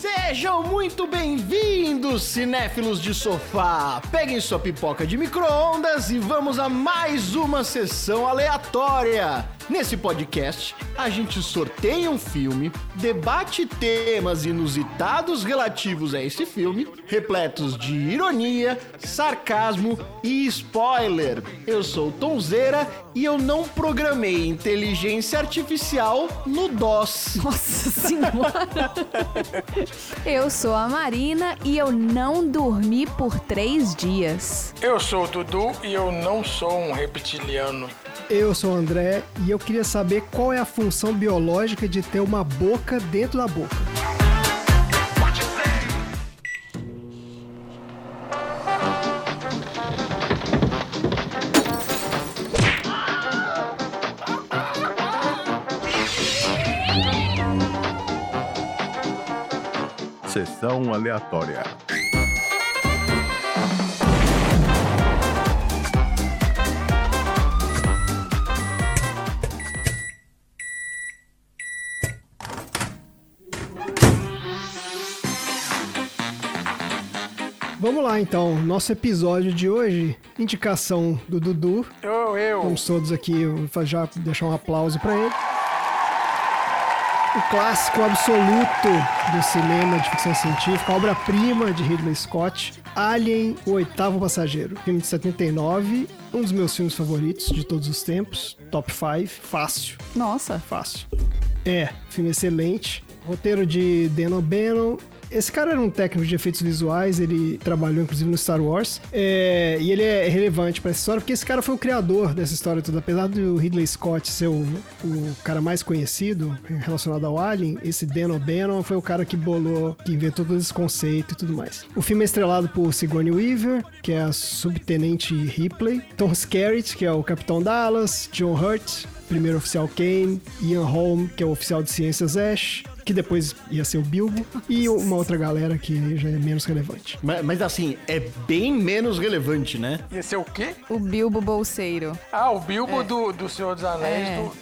Sejam muito bem-vindos, cinéfilos de sofá! Peguem sua pipoca de micro-ondas e vamos a mais uma sessão aleatória. Nesse podcast, a gente sorteia um filme, debate temas inusitados relativos a esse filme, repletos de ironia, sarcasmo e spoiler. Eu sou o Tonzeira e eu não programei inteligência artificial no DOS. Nossa senhora! eu sou a Marina e eu não dormi por três dias. Eu sou o Dudu e eu não sou um reptiliano. Eu sou o André e eu queria saber qual é a função biológica de ter uma boca dentro da boca. Sessão aleatória. Lá então, nosso episódio de hoje, indicação do Dudu. Eu, eu. Vamos todos aqui já deixar um aplauso para ele. O clássico absoluto do cinema de ficção científica, obra-prima de Ridley Scott, Alien, o oitavo passageiro, filme de 79, um dos meus filmes favoritos de todos os tempos, top 5, fácil, Nossa. fácil. É, filme excelente. Roteiro de Dan O'Bannon. Esse cara era um técnico de efeitos visuais, ele trabalhou inclusive no Star Wars. É, e ele é relevante pra essa história porque esse cara foi o criador dessa história toda. Apesar do Ridley Scott ser o, o cara mais conhecido relacionado ao Alien, esse Dan O'Bannon foi o cara que bolou, que inventou todo esse conceito e tudo mais. O filme é estrelado por Sigourney Weaver, que é a subtenente Ripley, Tom Skerritt, que é o Capitão Dallas, John Hurt, primeiro oficial Kane, Ian Holm, que é o oficial de ciências Ash, que depois ia ser o Bilbo, e uma outra galera que já é menos relevante. Mas, mas assim, é bem menos relevante, né? Esse é o quê? O Bilbo Bolseiro. Ah, o Bilbo do, do Senhor dos Anéis É. do,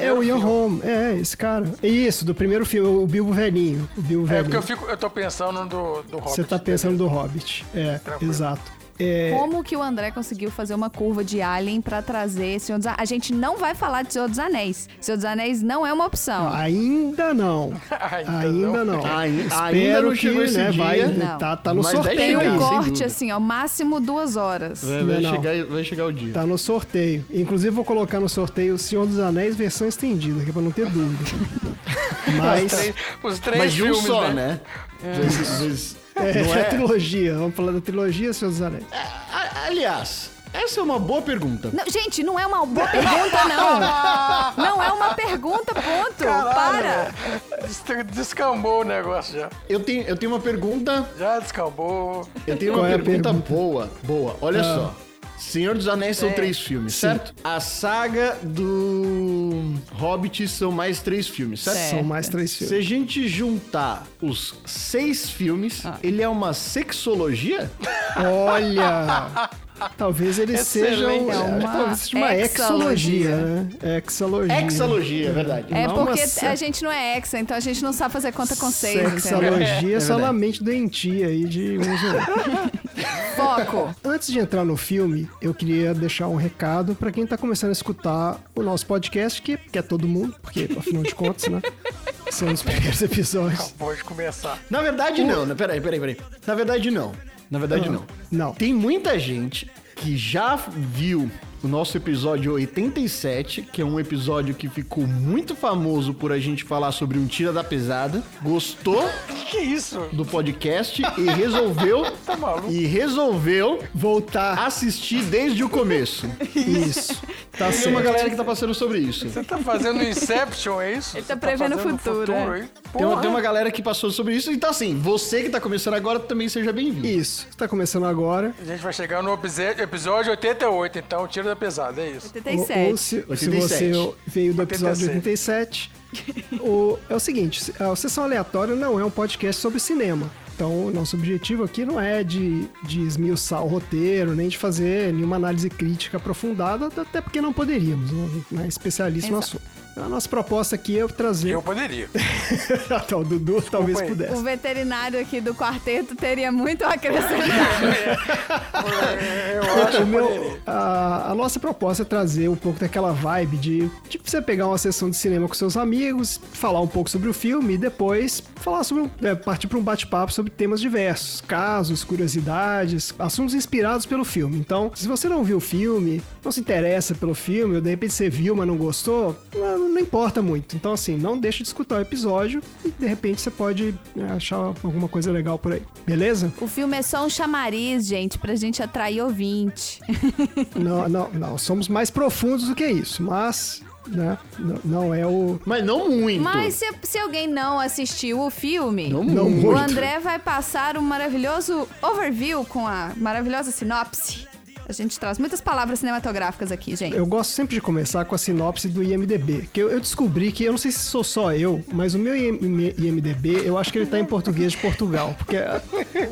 É o Ian. Holm, é, esse cara. É Isso, do primeiro filme, o Bilbo velhinho. O Bilbo É porque eu, velhinho. fico, eu tô pensando do, do Hobbit. Você tá pensando do Hobbit. É, Tranquilo. exato. É, Como que o André conseguiu fazer uma curva de Alien pra trazer Senhor dos Anéis? A gente não vai falar de Senhor dos Anéis. Senhor dos Anéis não é uma opção. ainda não. Ainda Ainda não. não. Ai- ainda Espero não que, né, dia. vai, Não. tá, tá no Mas sorteio Tem um corte assim, ó, máximo duas horas. Vai, vai Não. chegar, vai chegar o dia. Tá no sorteio. Inclusive, vou colocar no sorteio o Senhor dos Anéis versão estendida, que é pra não ter dúvida. Os Mas. três, os três Mas de um filmes, só, né? né? Vezes- vezes- É, não é a é? trilogia. Vamos falar da trilogia Senhor dos Anéis. Aliás, essa é uma boa pergunta. Não, gente, não é uma boa pergunta, não. Não é uma pergunta, ponto. Para. Des- Descambou o negócio já. Eu tenho, eu tenho uma pergunta. Já descambou. Eu tenho Qual uma é pergunta, pergunta? boa. Boa. Olha só. Senhor dos Anéis são três filmes, certo? A saga do Hobbit são mais três filmes, certo? Certo. São mais três Se filmes. a gente juntar os seis filmes, ele é uma sexologia? Olha! Talvez eles sejam. Excelente. é, É uma talvez seja uma exologia, né? Exologia. Exalogia, é verdade. É Não, porque a gente não é exa, então a gente não sabe fazer conta com seis, entendeu? Sexologia é só na mente doentia aí de. Foco. Antes de entrar no filme, eu queria deixar um recado pra quem tá começando a escutar o nosso podcast, que, que é todo mundo, porque afinal de contas, né? São os primeiros episódios. Pode começar. Na verdade, não. né? Peraí, peraí, peraí. Na verdade, não. Na verdade, não. Não. Tem muita gente que já viu o nosso episódio 87, que é um episódio que ficou muito famoso por a gente falar sobre um Tira da Pesada, gostou Que que é isso? do podcast e resolveu Tá maluco? e resolveu Voltar. assistir desde o começo. Isso. Tá Tem uma galera que tá passando sobre isso. Você tá fazendo Inception, é isso? Ele tá Você prevendo o fazendo futuro, é. hein? Tem uma, tem uma galera que passou sobre isso. Então, assim, você que tá começando agora também seja bem-vindo. Isso. Tá começando agora. A gente vai chegar no episódio episódio 88, então tira da pesada, é isso. 87. Ou, ou se, se 87. você veio do episódio 87. 87. o, é o seguinte, a Sessão Aleatória não é um podcast sobre cinema. Então, nosso objetivo aqui não é de, de esmiuçar o roteiro, nem de fazer nenhuma análise crítica aprofundada, até porque não poderíamos, né? não é especialista no assunto. Então, A nossa proposta aqui é trazer. Eu poderia. Então, o Dudu talvez aí. pudesse. O veterinário aqui do quarteto teria muito a acrescentar. Eu acho meu- a, a nossa proposta é trazer um pouco daquela vibe de, de você pegar uma sessão de cinema com seus amigos, falar um pouco sobre o filme e depois falar sobre é, partir para um bate-papo sobre temas diversos, casos, curiosidades, assuntos inspirados pelo filme. Então, se você não viu o filme, não se interessa pelo filme, ou de repente você viu, mas não gostou, não, não importa muito. Então, assim, não deixe de escutar o episódio e de repente você pode é, achar alguma coisa legal por aí. Beleza? O filme é só um chamariz, gente, pra gente atrair ouvinte. Não, não, não. Somos mais profundos do que isso, mas né, não, não é o. Mas não muito. Mas se, se alguém não assistiu o filme, Não Não muito. o. André vai passar um maravilhoso overview com a maravilhosa sinopse. A gente traz muitas palavras cinematográficas aqui, gente. Eu gosto sempre de começar com a sinopse do IMDB, que eu, eu descobri que, eu não sei se sou só eu, mas o meu IM- IMDB, eu acho que ele tá em português de Portugal, porque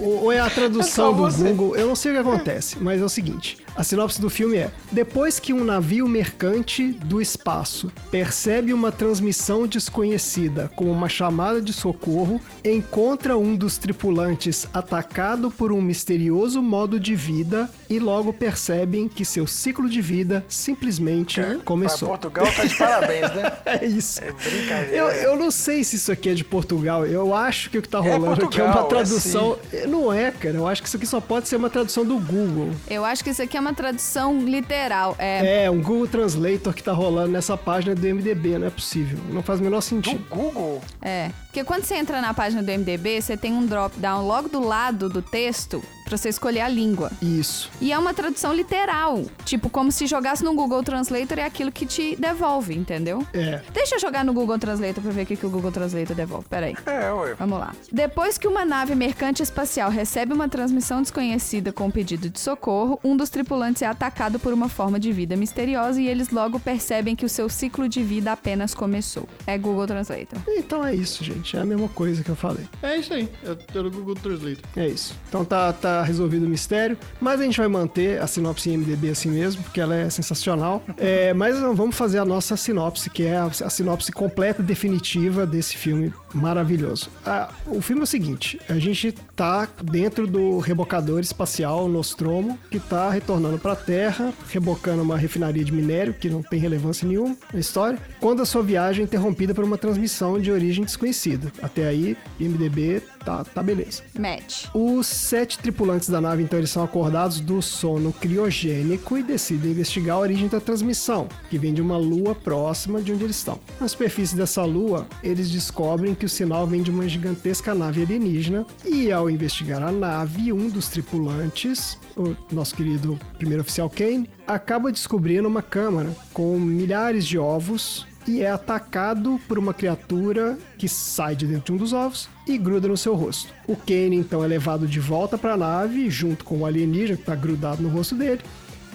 ou, ou é a tradução do você. Google, eu não sei o que acontece, mas é o seguinte, a sinopse do filme é, depois que um navio mercante do espaço percebe uma transmissão desconhecida como uma chamada de socorro, encontra um dos tripulantes atacado por um misterioso modo de vida e logo percebem que seu ciclo de vida simplesmente começou. Portugal tá de parabéns, né? É isso. É brincadeira. Eu, eu não sei se isso aqui é de Portugal. Eu acho que o que tá É rolando aqui é uma é tradução. Não é, cara. Eu acho que isso aqui só pode ser uma tradução do Google. Eu acho que isso aqui é uma tradução literal. É, É, um Google Translator que tá rolando nessa página do MDB. Não é possível. Não faz o menor Do sentido. Google? é. Porque quando você entra na página do MDB, você tem um drop-down logo do lado do texto pra você escolher a língua. Isso. E é uma tradução literal. Tipo, como se jogasse no Google Translator é aquilo que te devolve, entendeu? É. Deixa eu jogar no Google Translator pra ver o que, que o Google Translator devolve. Peraí. É, ué. Vamos lá. Depois que uma nave mercante espacial recebe uma transmissão desconhecida com pedido de socorro, um dos tripulantes é atacado por uma forma de vida misteriosa e eles logo percebem que o seu ciclo de vida apenas começou. É Google Translator. Então é isso, gente. É a mesma coisa que eu falei. É isso aí. Eu tô no Google Translate. É isso. Então tá, tá resolvido o mistério. Mas a gente vai manter a sinopse em MDB assim mesmo, porque ela é sensacional. É, mas vamos fazer a nossa sinopse, que é a, a sinopse completa definitiva desse filme maravilhoso. Ah, o filme é o seguinte: a gente tá dentro do rebocador espacial Nostromo, que tá retornando pra Terra, rebocando uma refinaria de minério, que não tem relevância nenhuma na história, quando a sua viagem é interrompida por uma transmissão de origem desconhecida. Até aí, IMDB tá, tá beleza. Match. Os sete tripulantes da nave, então, eles são acordados do sono criogênico e decidem investigar a origem da transmissão, que vem de uma lua próxima de onde eles estão. Na superfície dessa lua, eles descobrem que o sinal vem de uma gigantesca nave alienígena e, ao investigar a nave, um dos tripulantes, o nosso querido primeiro oficial Kane, acaba descobrindo uma câmara com milhares de ovos e é atacado por uma criatura que sai de dentro de um dos ovos e gruda no seu rosto. O Kane então é levado de volta para a nave junto com o alienígena que está grudado no rosto dele.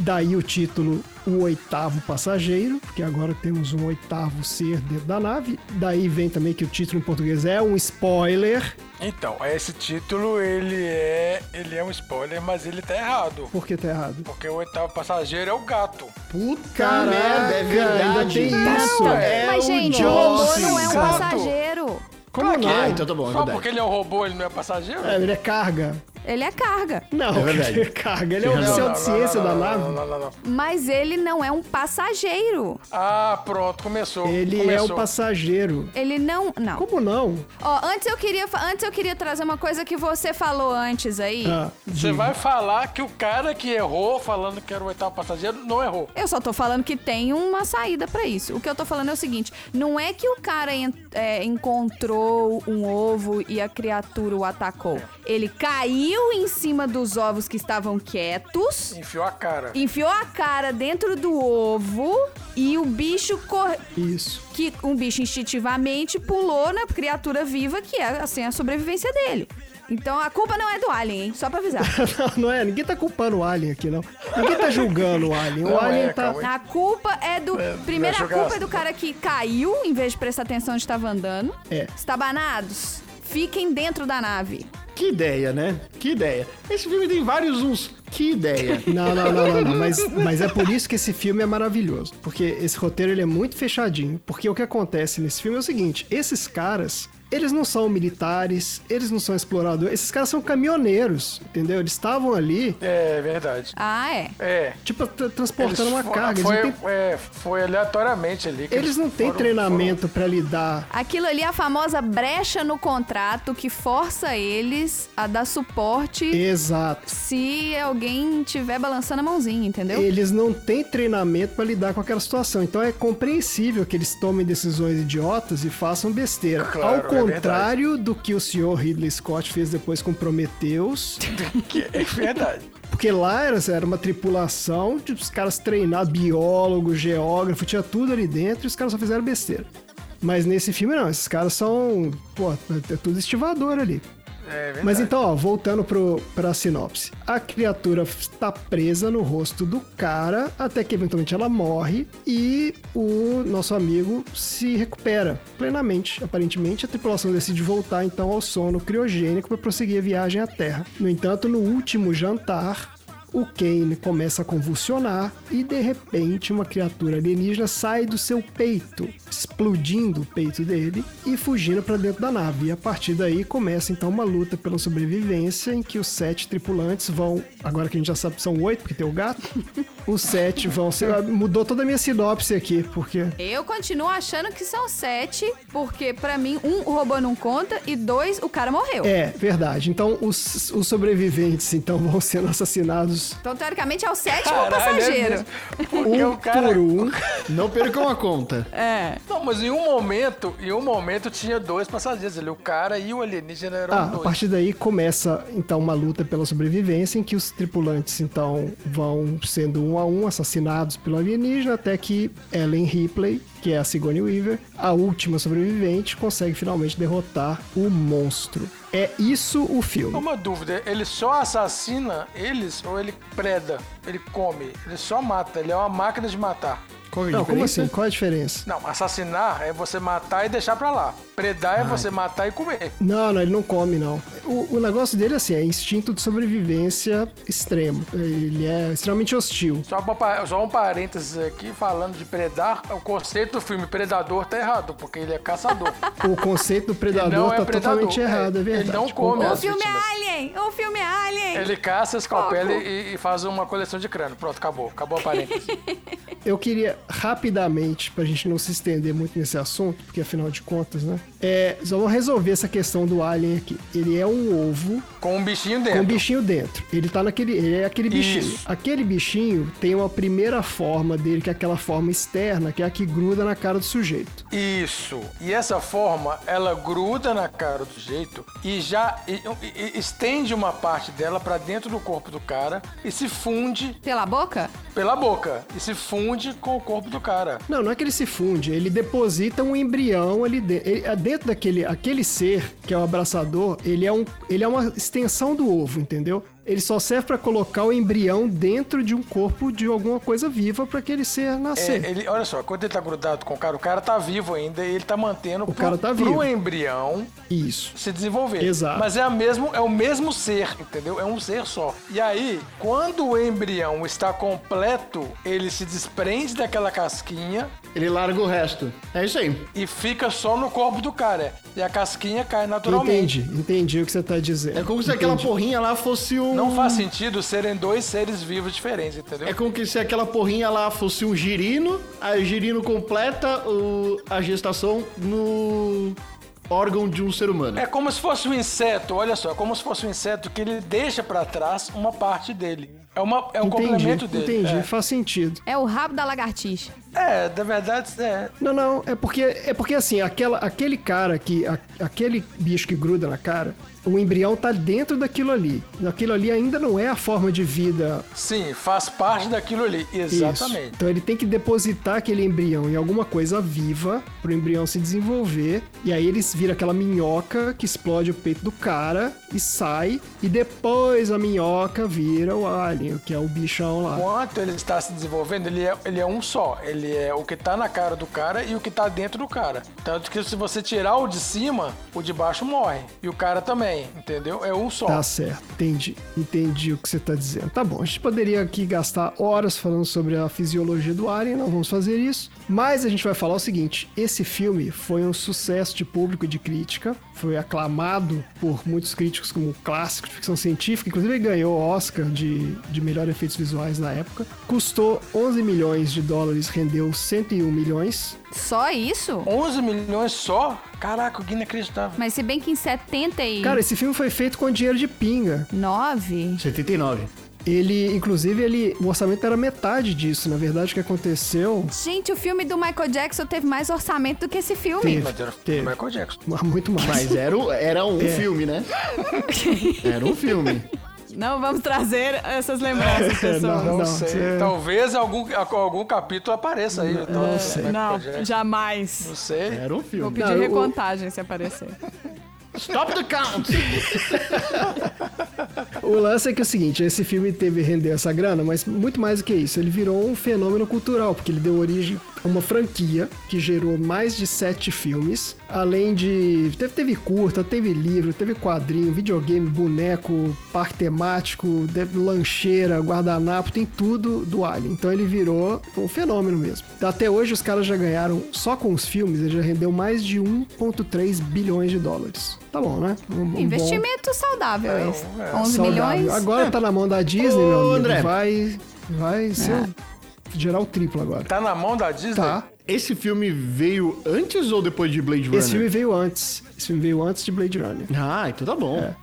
Daí o título O Oitavo Passageiro, porque agora temos um oitavo ser dentro da nave. Daí vem também que o título em português é um spoiler. Então, esse título, ele é. Ele é um spoiler, mas ele tá errado. Por que tá errado? Porque o oitavo passageiro é o gato. Puta Caraca, merda, é ainda verdade. tem isso. é Mas, o gente, o robô não é um passageiro. Como Claro que não? Ah, então tá bom, é Só verdade. porque ele é um robô, ele não é passageiro? É, ele é carga. Ele é carga. Não, É verdade. ele é carga. Ele é razão. oficial de ciência da não, nave. Não, não, não, não. Mas ele não é um passageiro. Ah, pronto, começou. Ele é começou. o passageiro. Ele não. Não. Como não? Ó, antes eu queria, antes eu queria trazer uma coisa que você falou antes aí. Ah, Você vai falar que o cara que errou, falando que era o oitavo passageiro, não errou. Eu só tô falando que tem uma saída pra isso. O que eu tô falando é o seguinte: não é que o cara en- é, encontrou um ovo e a criatura o atacou. Ele caiu em cima dos ovos que estavam quietos, Enfiou a cara. enfiou a cara dentro do ovo e o bicho cor... Isso. que um bicho instintivamente pulou na criatura viva que é assim a sobrevivência dele. Então a culpa não é do alien, hein? Só pra avisar. Não, não é, ninguém tá culpando o Alien aqui, não. Ninguém tá julgando o Alien. O Não Alien é, tá. A culpa é do. É, Primeiro, a vai jogar culpa é do cara que caiu em vez de prestar atenção onde estava andando. É. Estabanados. fiquem dentro da nave. Que ideia, né? Que ideia. Esse filme tem vários uns. Que ideia. Não, não, não, não, não. Mas, mas é por isso que esse filme é maravilhoso. Porque esse roteiro ele é muito fechadinho. Porque o que acontece nesse filme é o seguinte: esses caras. Eles não são militares, eles não são exploradores, esses caras são caminhoneiros, entendeu? Eles estavam ali, É verdade. Ah, é. É. tipo, tra- transportando uma fo- carga. Eles Foi, têm, é, foi aleatoriamente ali. que eles não têm foram- treinamento pra lidar. Aquilo ali é a famosa brecha no contrato que força eles a dar suporte Exato. se alguém tiver balançando a mãozinha, entendeu? Eles não têm treinamento pra lidar com aquela situação. Então é compreensível que eles tomem decisões idiotas e façam besteira. Claro, Ao é contrário do que o senhor Ridley Scott fez depois com Prometheus. é verdade. Porque lá era, era uma tripulação de os caras treinados, biólogo, geógrafo, tinha tudo ali dentro e os caras só fizeram besteira. Mas nesse filme não, esses caras são. Pô, é tudo estivador ali. É. Mas então, ó, voltando pro, pra sinopse. A criatura está presa no rosto do cara até que eventualmente ela morre e o nosso amigo se recupera plenamente. Aparentemente, a tripulação decide voltar então ao sono criogênico para prosseguir a viagem à Terra. No entanto, no último jantar, o Kane começa a convulsionar e de repente uma criatura alienígena sai do seu peito, explodindo o peito dele e fugindo para dentro da nave. E a partir daí começa então uma luta pela sobrevivência em que os sete tripulantes vão, agora que a gente já sabe que são oito, porque tem o gato, os sete vão ser. Mudou toda a minha sinopse aqui, porque. Eu continuo achando que são sete, porque pra mim, um, o robô não conta, e dois, o cara morreu. É, verdade. Então os, os sobreviventes então vão sendo assassinados Então, teoricamente, é o sétimo Caralho, é passageiro. Porque um o cara. por um. Não percam a conta. É. Não, mas em um momento, em um momento tinha dois passageiros ali, o cara e o alienígena eram Ah, a dois. partir daí começa então uma luta pela sobrevivência em que os tripulantes então vão sendo um a um assassinados pelo alienígena até que Ellen Ripley, que é a Sigourney Weaver, a última sobrevivente, consegue finalmente derrotar o monstro. É isso o filme. Uma dúvida, ele só assassina eles ou ele preda? Ele come? Ele só mata, ele é uma máquina de matar. Qual é a Não, como assim? Qual é a diferença? Não, assassinar é você matar e deixar pra lá. Predar é você matar e comer. Não, não, ele não come, não. O, o negócio dele, assim, é instinto de sobrevivência extremo. Ele é extremamente hostil. Só, pa- só um parênteses aqui, falando de predar, o conceito do filme Predador tá errado, porque ele é caçador. O conceito do Ele predador não é tá predador, totalmente é, errado, é ele verdade. não come O as filme vítimas. é Alien! O filme é Alien! Ele caça, escalpela e, e faz uma coleção de crânio. Pronto, acabou. Acabou a parênteses. Eu queria rapidamente, pra gente não se estender muito nesse assunto, porque afinal de contas, né? É, só vamos resolver essa questão do alien aqui. Ele é um ovo Com um bichinho com dentro. um bichinho dentro. Ele tá naquele. Ele é aquele bichinho. Isso. Aquele bichinho tem uma primeira forma dele, que é aquela forma externa, que é a que gruda na cara do sujeito. Isso. E essa forma, ela gruda na cara do jeito e já e- e- estende uma parte dela pra dentro do corpo do cara e se funde Pela boca? pela boca e se funde com o corpo do cara. Não, não é que ele se funde, ele deposita um embrião ali dentro. Ele- é dentro daquele aquele ser, que é o abraçador, ele é, um, ele é uma extensão do ovo, entendeu? Ele só serve pra colocar o embrião dentro de um corpo de alguma coisa viva pra aquele ser É, nascer. ele, olha só, quando ele tá grudado com o cara, o cara tá vivo ainda e ele tá mantendo o cara tá pro vivo. embrião Isso. se desenvolver. Exato. Mas é, a mesmo, é o mesmo ser, entendeu? É um ser só. E aí, quando o embrião está completo, ele se desprende daquela casquinha Ele larga o resto. É isso aí. e fica só no corpo do cara. E a casquinha cai naturalmente. Entendi, entendi o que você tá dizendo. É como se aquela Entendi. porrinha lá fosse um. Não faz sentido serem dois seres vivos diferentes, entendeu? É como que se aquela porrinha lá fosse um girino, aí o girino completa o- a gestação no órgão de um ser humano. É como se fosse um inseto, olha só, é como se fosse um inseto que ele deixa pra trás uma parte dele. É, uma, é um Entendi, complemento dele. entendi, É. faz sentido. É o rabo da lagartixa. É, da verdade, é. Não, não, é porque é porque assim, aquela, aquele cara que a- aquele bicho que gruda na cara, o embrião tá dentro daquilo ali. Aquilo ali ainda não é a forma de vida. Sim, faz parte daquilo ali. Isso. Exatamente. Então ele tem que depositar aquele embrião em alguma coisa viva pro embrião se desenvolver e aí ele vira aquela minhoca que explode o peito do cara e sai e depois a minhoca vira o alien. Que é o bichão lá. Enquanto ele está se desenvolvendo, ele é, ele é um só. Ele é o que tá na cara do cara e o que tá dentro do cara. Tanto que se você tirar o de cima, o de baixo morre. E o cara também, entendeu? É um só. Tá certo, entendi. Entendi o que você tá dizendo. Tá bom, a gente poderia aqui gastar horas falando sobre a fisiologia do Alien, não vamos fazer isso. Mas a gente vai falar o seguinte: esse filme foi um sucesso de público e de crítica. Foi aclamado por muitos críticos como um clássico de ficção científica. Inclusive, ele ganhou o Oscar de, de melhor efeitos visuais na época. Custou 11 milhões de dólares, rendeu 101 milhões. Só isso? 11 milhões só? Caraca, que inacreditável. Mas se bem que em 79... Cara, esse filme foi feito com dinheiro de pinga. 79. Ele, inclusive, ele, o orçamento era metade disso. Na verdade, o que aconteceu. Gente, o filme do Michael Jackson teve mais orçamento do que esse filme. Teve. Mas era Teve. Michael Jackson. Muito mais. Mas era, o- era um É. filme, né? Era um filme. Não vamos trazer essas lembranças, pessoal. Não, Não, sei. você- Talvez algum, algum capítulo apareça aí. Então, não é, sei. Michael Não, Jackson. jamais. Não sei. Era um Vou filme. pedir Não, eu- recontagem se aparecer. Stop the count! O lance é que é o seguinte, esse filme teve render essa grana, mas muito mais do que isso, ele virou um fenômeno cultural, porque ele deu origem uma franquia que gerou mais de sete filmes, além de... Teve, teve curta, teve livro, teve quadrinho, videogame, boneco, parque temático, lancheira, guardanapo, tem tudo do Alien. Então ele virou um fenômeno mesmo. Até hoje os caras já ganharam, só com os filmes, ele já rendeu mais de 1,3 bilhões de dólares. Tá bom, né? Um- um bom- Investimento saudável É, esse. é. 11 Saudável. milhões? Agora tá na mão da Disney, Ô, meu amigo. André. Vai, vai ser gerar o triplo agora. Tá na mão da Disney? Tá. Esse filme veio antes ou depois de Blade Runner? Esse filme veio antes. Esse filme veio antes de Blade Runner. Ah, então tá bom.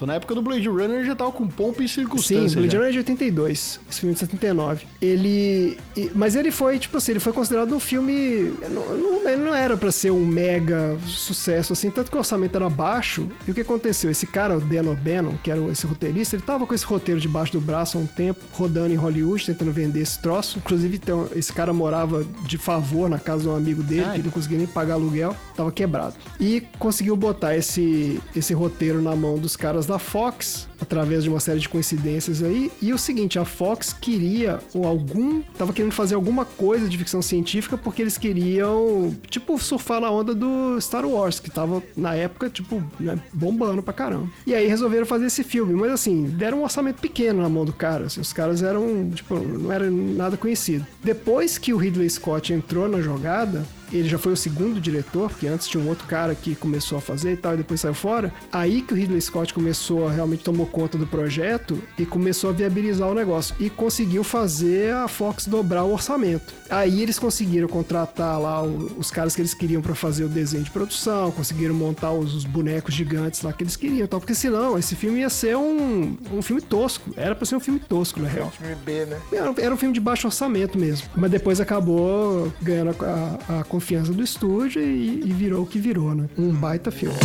Tô na época do Blade Runner já tava com pompa e Sim, circunstância. Blade já. Runner é de 82, esse filme é de 79. Ele. Mas ele foi, tipo assim, ele foi considerado um filme. Não, não- ele não era pra ser um mega sucesso, assim, tanto que o orçamento era baixo. E o que aconteceu? Esse cara, o Dan O'Bannon, que era esse roteirista, ele tava com esse roteiro debaixo do braço há um tempo, rodando em Hollywood, tentando vender esse troço. Inclusive, então, esse cara morava de favor na casa de um amigo dele, Ai. que ele não conseguia nem pagar aluguel, tava quebrado. E conseguiu botar esse, esse roteiro na mão dos caras da Fox, através de uma série de coincidências aí. E o seguinte, a Fox queria ou algum, tava querendo fazer alguma coisa de ficção científica porque eles queriam, tipo, surfar na onda do Star Wars, que tava na época, tipo, né, bombando pra caramba. E aí resolveram fazer esse filme, mas assim, deram um orçamento pequeno na mão do cara, assim, os caras eram, tipo, não era nada conhecido. Depois que o Ridley Scott entrou na jogada, ele já foi o segundo diretor, porque antes tinha um outro cara que começou a fazer e tal, e depois saiu fora. Aí que o Ridley Scott começou a realmente tomou conta do projeto e começou a viabilizar o negócio. E conseguiu fazer a Fox dobrar o orçamento. Aí eles conseguiram contratar lá os caras que eles queriam para fazer o desenho de produção, conseguiram montar os, os bonecos gigantes lá que eles queriam, e tal, porque senão esse filme ia ser um, um filme tosco. Era pra ser um filme tosco, na real. Filme B, né? Era, era um filme de baixo orçamento mesmo. Mas depois acabou ganhando a, a- a confiança do estúdio e, e virou o que virou, né? Um baita filme.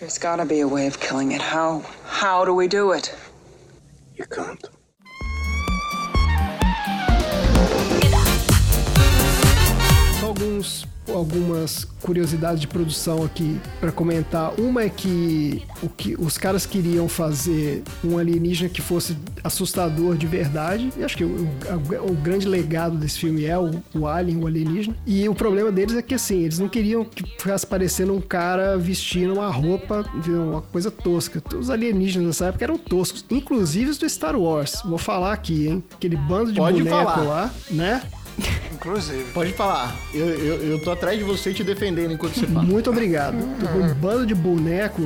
There's gotta be a way of killing it. How? How do we do it? You can't. Alguns, algumas curiosidades de produção aqui pra comentar. Uma é que, o que os caras queriam fazer um alienígena que fosse assustador de verdade. E acho que o, o- o grande legado desse filme é o, o alien, o alienígena. E o problema deles é que assim, eles não queriam que ficasse parecendo um cara vestindo uma roupa, uma coisa tosca. Os alienígenas nessa época eram toscos, inclusive os do Star Wars. Vou falar aqui, hein? Aquele bando de Pode boneco falar. lá, né? Inclusive. Pode falar. Eu, eu, eu tô atrás de você te defendendo enquanto você fala. Muito obrigado. Um bando de boneco,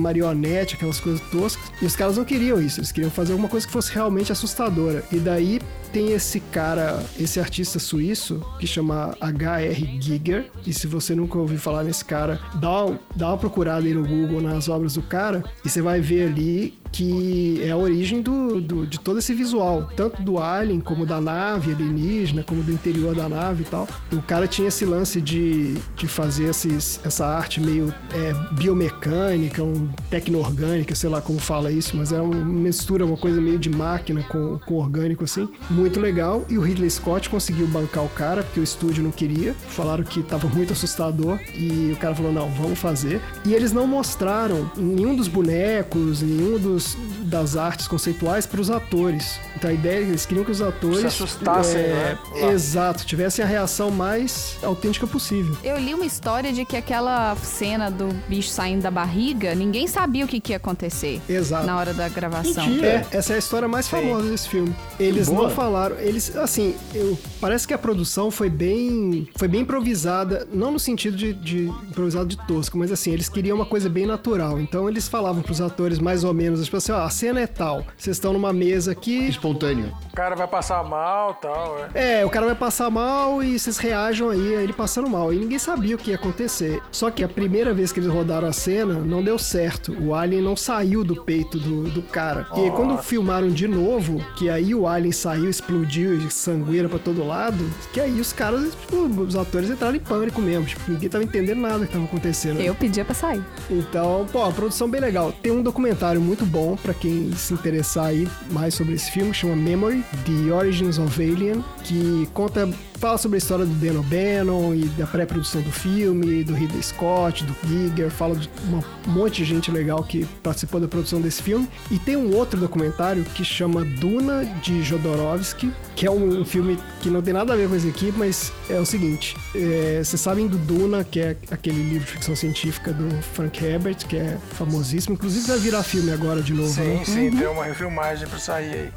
marionete, aquelas coisas toscas. E os caras não queriam isso. Eles queriam fazer alguma coisa que fosse realmente assustadora. E daí tem esse cara, esse artista suíço, que chama H.R. Giger. E se você nunca ouviu falar nesse cara, dá, dá uma procurada aí no Google nas obras do cara. E você vai ver ali que é a origem do, do- de todo esse visual, tanto do Alien como da nave alienígena, como do interior da nave e tal. O cara tinha esse lance de, de fazer esses, essa arte meio é, biomecânica, um, tecno-orgânica, sei lá como fala isso, mas é uma mistura, uma coisa meio de máquina com, com orgânico assim. Muito legal. E o Ridley Scott conseguiu bancar o cara, porque o estúdio não queria. Falaram que tava muito assustador. E o cara falou: não, vamos fazer. E eles não mostraram nenhum dos bonecos, nenhum dos, das artes conceituais para os atores. Então a ideia é que eles queriam que os atores Se assustassem, né? Lá. Exato, tivessem a reação mais autêntica possível. Eu li uma história de que aquela cena do bicho saindo da barriga, ninguém sabia o que, que ia acontecer Exato. na hora da gravação. Mentira. É, essa é a história mais famosa desse filme. Eles boa. não falaram, eles assim, eu, parece que a produção foi bem, foi bem improvisada, não no sentido de, de improvisado de tosco, mas assim, eles queriam uma coisa bem natural. Então eles falavam pros atores mais ou menos, tipo assim, ó, a cena é tal, vocês estão numa mesa aqui, Espontâneo. O cara vai passar mal e tal, é. é, o cara vai passar mal e vocês reajam aí, a ele passando mal. E ninguém sabia o que ia acontecer. Só que a primeira vez que eles rodaram a cena, não deu certo. O alien não saiu do peito do, do cara. E aí, quando filmaram de novo, que aí o alien saiu, explodiu e sangueira pra todo lado, que aí os caras, tipo, os atores entraram em pânico mesmo. Tipo, ninguém tava entendendo nada do que tava acontecendo. Eu pedia pra sair. Então, pô, a produção bem legal. Tem um documentário muito bom pra quem se interessar aí mais sobre esse filme, chama Memory, The Origins of Alien, que conta, fala sobre a história do Dan O'Bannon e da pré-produção do filme, do Ridley Scott, do Giger, fala de um monte de gente legal que participou da produção desse filme. E tem um outro documentário que chama Duna, de Jodorowsky, que é um, filme que não tem nada a ver com esse aqui, mas é o seguinte, é, vocês sabem do Duna, que é aquele livro de ficção científica do Frank Herbert, que é famosíssimo, inclusive vai virar filme agora de novo, né? Sim, sim, tem uma refilmagem pra sair aí.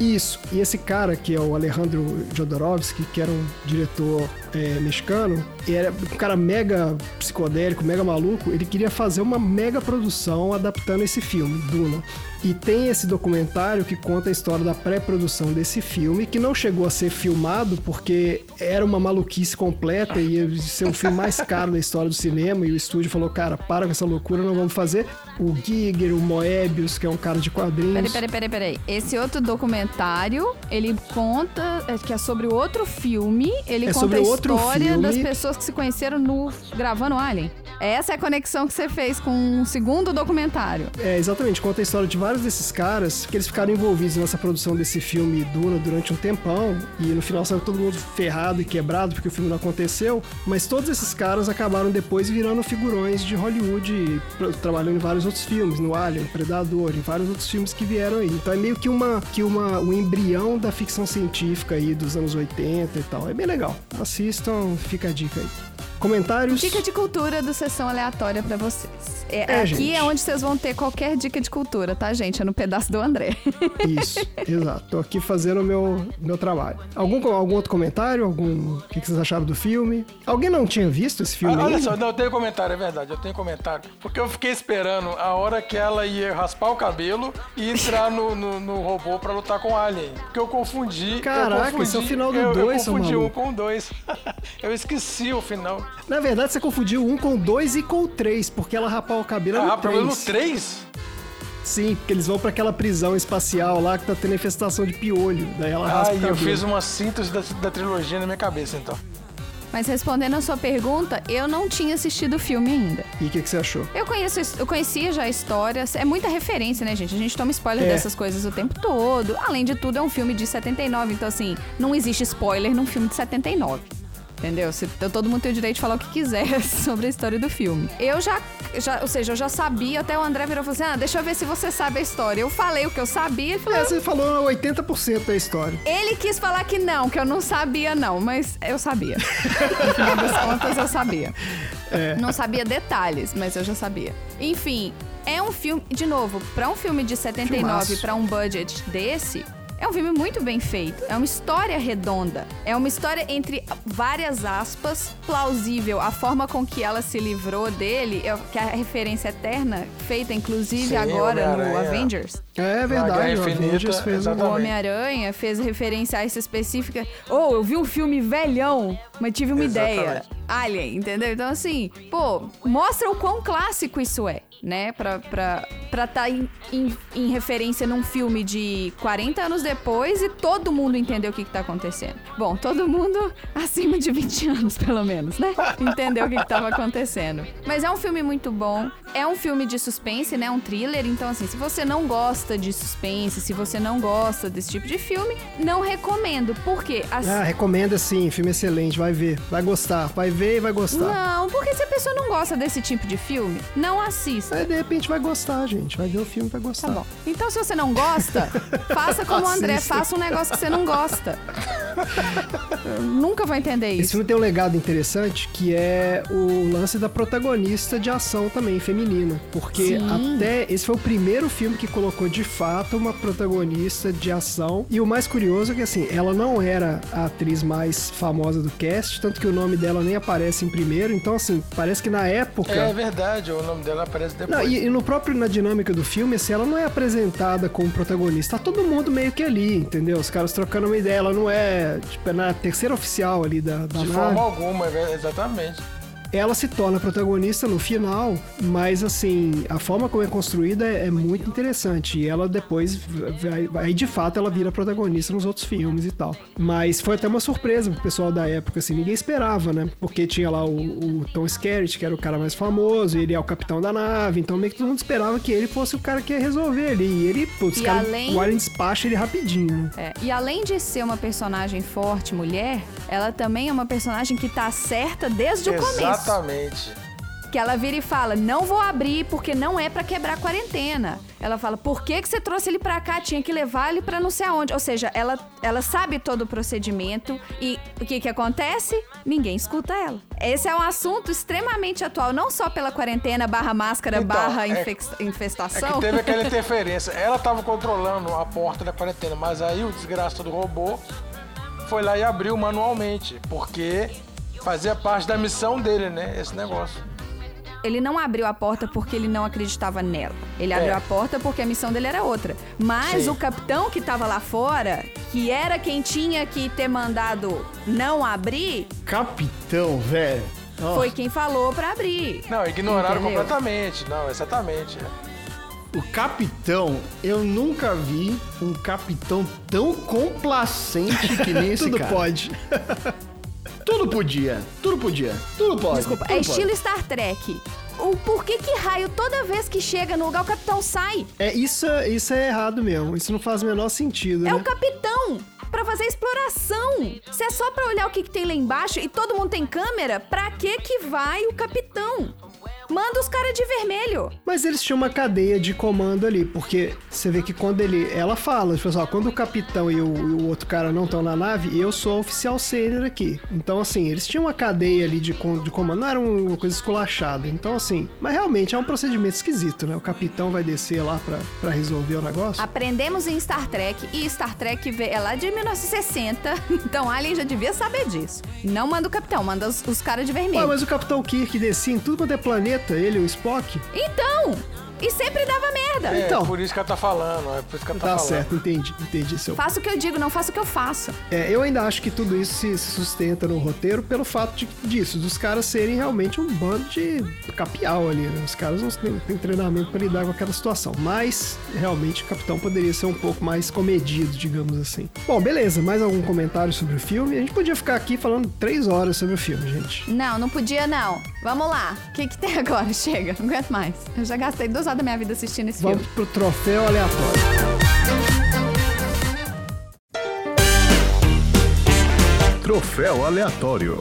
Isso. E esse cara, que é o Alejandro Jodorowsky, que era um diretor é, mexicano, era um cara mega psicodélico, mega maluco, ele queria fazer uma mega produção adaptando esse filme, Duna. E tem esse documentário que conta a história da pré-produção desse filme, que não chegou a ser filmado porque era uma maluquice completa e ia ser o filme mais caro da história do cinema. E o estúdio falou: cara, para com essa loucura, não vamos fazer. O Giger, o Moebius, que é um cara de quadrinhos. Peraí, peraí, peraí, peraí. Esse outro documentário, ele conta é, que é sobre o outro filme. Ele É conta sobre a história das pessoas que se conheceram no gravando Alien. Essa é a conexão que você fez com o segundo documentário. É, exatamente, conta a história de vários desses caras que eles ficaram envolvidos nessa produção desse filme Duna durante um tempão e no final saiu todo mundo ferrado e quebrado porque o filme não aconteceu, mas todos esses caras acabaram depois virando figurões de Hollywood, trabalhando em vários outros filmes, no Alien, Predador, em vários outros filmes que vieram aí. Então é meio que uma que uma um embrião da ficção científica aí dos anos 80 e tal. É bem legal. Assistam, fica a dica aí. Comentários? Dica de cultura do Sessão Aleatória pra vocês. É, É, aqui gente. é onde vocês vão ter qualquer dica de cultura, tá, gente? É no pedaço do André. Isso, exato. Tô aqui fazendo o meu, meu trabalho. Algum, algum outro comentário? Algum. O que que vocês acharam do filme? Alguém não tinha visto esse filme Ah, olha só, não, eu tenho comentário, é verdade, eu tenho comentário. Porque eu fiquei esperando a hora que ela ia raspar o cabelo e entrar no, no, no robô pra lutar com o Alien. Porque eu confundi. Caraca, eu confundi, esse é o final do eu, dois, Eu seu confundi um maluco. com o dois. eu esqueci o final. Na verdade, você confundiu um com dois e com o três, porque ela rapar o cabelo é Ah, no problema no três. 3? Sim, porque eles vão pra aquela prisão espacial lá que tá tendo infestação de piolho. Daí ela raspa Ai, o eu fiz uma síntese da, da trilogia na minha cabeça, então. Mas respondendo a sua pergunta, eu não tinha assistido o filme ainda. E o que, que você achou? Eu conheço, eu conhecia já a história. É muita referência, né, gente? A gente toma spoiler É. dessas coisas o tempo todo. Além de tudo, é um filme de 79, então assim, não existe spoiler num filme de 79. Entendeu? Se- todo mundo tem o direito de falar o que quiser sobre a história do filme. Eu já, já, ou seja, eu já sabia, até o André virou e falou assim: ah, deixa eu ver se você sabe a história. Eu falei o que eu sabia, ele falou. É, você falou 80% da história. Ele quis falar que não, que eu não sabia, não, mas eu sabia. No final das contas, eu sabia. Não sabia detalhes, mas eu já sabia. Enfim, é um filme, de novo, pra um filme de 79, Filmaço. pra um budget desse. É um filme muito bem feito. É uma história redonda. É uma história entre várias aspas, plausível. A forma com que ela se livrou dele, é- que é a referência eterna, feita inclusive Sim, agora no. Avengers. É Na verdade, o Avengers fez um... O exatamente. Homem-Aranha fez referência a essa específica. Oh, eu vi um filme velhão, mas tive uma ideia. Exatamente. Alien, entendeu? Então, assim, pô, mostra o quão clássico isso é, né? Pra estar pra tá em, em- em referência num filme de 40 anos depois e todo mundo entender o que, que tá acontecendo. Bom, todo mundo acima de 20 anos, pelo menos, né? Entendeu o que, que tava acontecendo. Mas é um filme muito bom. É um filme de suspense, né? Um thriller. Então, assim, se você não gosta de suspense, se você não gosta desse tipo de filme, não recomendo. Por quê? As- Ah, recomenda sim, filme excelente, vai ver, vai gostar, vai ver ver e vai gostar. Não, porque se a pessoa não gosta desse tipo de filme, não assista. Aí de repente vai gostar, gente. Vai ver o filme e vai gostar. Tá bom. Então, se você não gosta, faça como o André, faça um negócio que você não gosta. Nunca vou entender Esse isso. filme tem um legado interessante que é o lance da protagonista de ação também, feminina. Porque Sim. até esse foi o primeiro filme que colocou de fato uma protagonista de ação. E o mais curioso é que assim, ela não era a atriz mais famosa do cast, tanto que o nome dela nem aparece em primeiro. Então, assim, parece que na época. É verdade, o nome dela aparece depois. Não, e, e no próprio na dinâmica do filme, assim, ela não é apresentada como protagonista. Tá todo mundo meio que ali, entendeu? Os caras trocando uma ideia. Ela não é, tipo, é na terceira oficial ali da, da De nave. forma alguma, é exatamente. Ela se torna protagonista no final, mas assim, a forma como é construída é, é muito interessante. E ela depois, vai, aí de fato, ela vira protagonista nos outros filmes e tal. Mas foi até uma surpresa pro pessoal da época, assim, ninguém esperava, né? Porque tinha lá o, o Tom Skerritt, que era o cara mais famoso, e ele é o capitão da nave, então meio que todo mundo esperava que ele fosse o cara que ia resolver ali. E ele, putz, E cara, além- o Alien despacha ele rapidinho, né? É, e além de ser uma personagem forte, mulher, ela também é uma personagem que tá certa desde o começo. Exatamente. Que ela vira e fala: Não vou abrir porque não é pra quebrar a quarentena. Ela fala: Por que, que você trouxe ele pra cá? Tinha que levar ele pra não sei aonde. Ou seja, ela, ela sabe todo o procedimento e o que, que acontece? Ninguém escuta ela. Esse é um assunto extremamente atual, não só pela quarentena, barra máscara, Então, barra é- É infestação. que teve aquela interferência. Ela tava controlando a porta da quarentena, mas aí o desgraça do robô foi lá e abriu manualmente, porque fazia parte da missão dele, né? Esse negócio. Ele não abriu a porta porque ele não acreditava nela. Ele É. abriu a porta porque a missão dele era outra. Mas Sim. o capitão que tava lá fora, que era quem tinha que ter mandado não abrir, Capitão, velho. Ó, foi quem falou pra abrir. Não, ignoraram Entendeu? completamente. Não, exatamente. O capitão, eu nunca vi um capitão tão complacente que nem esse Tudo cara. pode. Tudo podia, tudo podia, tudo pode. Desculpa, tudo é pode. estilo Star Trek. O porquê que raio toda vez que chega no lugar o capitão sai? É, isso, isso é errado mesmo. Isso não faz o menor sentido, É né? o capitão pra fazer exploração. Se é só pra olhar o que, que tem lá embaixo e todo mundo tem câmera, pra que que vai o capitão? Manda os caras de vermelho. Mas eles tinham uma cadeia de comando ali, porque você vê que quando ele. Ela fala, tipo assim, ó, quando o capitão e o, e o outro cara não estão na nave, eu sou oficial sênior aqui. Então, assim, eles tinham uma cadeia ali de, de comando, não era uma coisa esculachada. Então, assim, mas realmente é um procedimento esquisito, né? O capitão vai descer lá pra, pra resolver o negócio. Aprendemos em Star Trek e Star Trek é lá de 1960, então Alien já devia saber disso. Não manda o capitão, manda os, os caras de Ué, vermelho. mas o Capitão Kirk descia em tudo quanto é planeta, ele e o Spock. Então, e sempre dava merda. É, Então. por isso que ela tá falando. É por isso que ela tá, Tá falando. certo, entendi, entendi seu Faço o que eu digo, não faço o que eu faço. É, eu ainda acho que tudo isso se se sustenta no roteiro pelo fato de, disso, dos caras serem realmente um bando de capial ali, né? Os caras não têm, têm treinamento para lidar com aquela situação. Mas, realmente, o capitão poderia ser um pouco mais comedido, digamos assim. Bom, beleza. Mais algum comentário sobre o filme? A gente podia ficar aqui falando três horas sobre o filme, gente. Não, não podia não. Vamos lá. O que, que tem agora? Chega, não aguento mais. Eu já gastei duas horas da minha vida assistindo esse Vamos filme. pro troféu aleatório. Troféu aleatório.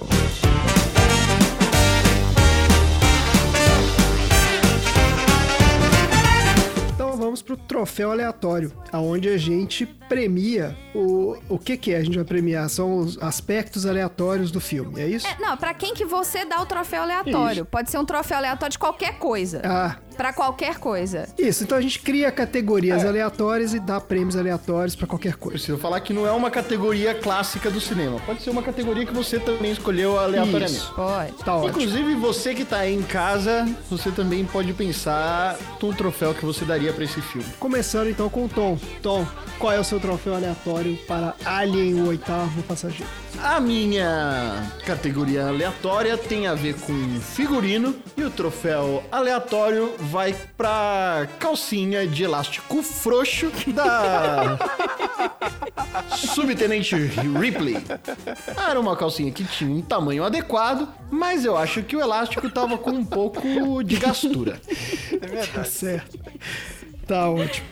Então vamos pro troféu aleatório, aonde a gente premia o o que que é? A gente vai premiar são os aspectos aleatórios do filme, é isso? É, não, pra quem que você dá o troféu aleatório? Isso. Pode ser um troféu aleatório de qualquer coisa. Ah, Pra qualquer coisa. Isso, então a gente cria categorias aleatórias e dá prêmios aleatórios pra qualquer coisa. Preciso falar que não é uma categoria clássica do cinema. Pode ser uma categoria que você também escolheu aleatoriamente. Isso. Pode. Tá ótimo. Inclusive, você que tá aí em casa, você também pode pensar no troféu que você daria pra esse filme. Começando então com o Tom. Tom, qual é o seu troféu aleatório para Alien, o oitavo passageiro? A minha categoria aleatória tem a ver com figurino e o troféu aleatório vai pra calcinha de elástico frouxo da Subtenente Ripley. Era uma calcinha que tinha um tamanho adequado, mas eu acho que o elástico tava com um pouco de gastura. Tá certo. Tá ótimo.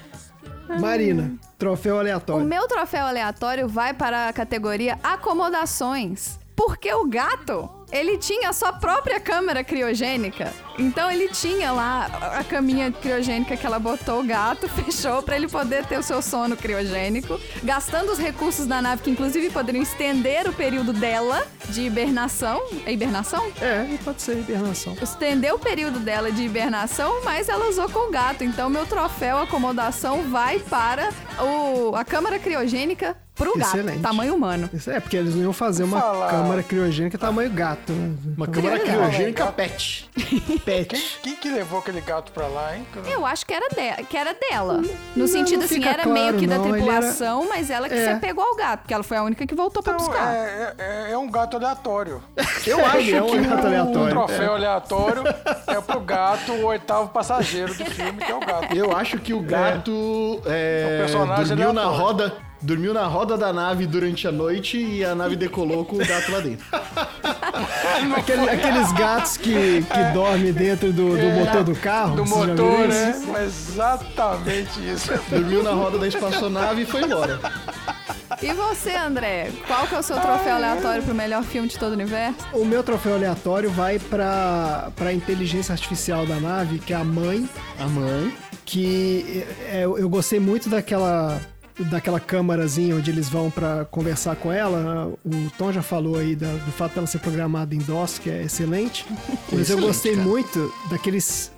Marina, troféu O aleatório. meu troféu aleatório vai para a categoria acomodações. Porque o gato ele tinha a sua própria câmara criogênica. Então ele tinha lá a caminha criogênica que ela botou o gato, fechou pra ele poder ter o seu sono criogênico, gastando os recursos da nave que inclusive poderiam estender o período dela de hibernação. É hibernação? É, pode ser hibernação. Estendeu o período dela de hibernação, mas ela usou com o gato. Então meu troféu acomodação vai para o, a câmara criogênica pro gato, Excelente. tamanho humano. Isso é, porque eles não iam fazer uma Falar. câmara criogênica tamanho gato, né? Uma câmara criogênica pet. Quem, Pet. quem que levou aquele gato pra lá, hein? Eu acho que era, de, que era dela. No Não, sentido não assim, era claro, meio que da não, ele tripulação, mas ela que É. se apegou ao gato, porque ela foi a única que voltou pra Então, buscar. é, é- é um gato aleatório. Eu acho é um que gato O aleatório. troféu aleatório é pro gato, o oitavo passageiro do filme, que é o gato. Eu acho que o gato é, É um personagem dormiu na roda, dormiu na roda da nave durante a noite e a nave decolou com o gato lá dentro. Aquele- aqueles gatos que, que dormem dentro do, do motor do carro. Do motor, né? Mas exatamente isso. Dormiu na roda da espaçonave e foi embora. E você, André? Qual que é o seu troféu aleatório pro melhor filme de todo o universo? O meu troféu aleatório vai pra, pra inteligência artificial da nave, que é a mãe, A mãe. que é, eu eu gostei muito daquela daquela câmarazinha onde eles vão pra conversar com ela. O Tom já falou aí da- do fato dela ser programada em DOS, que é excelente. Mas eu Excelente, gostei cara. muito daqueles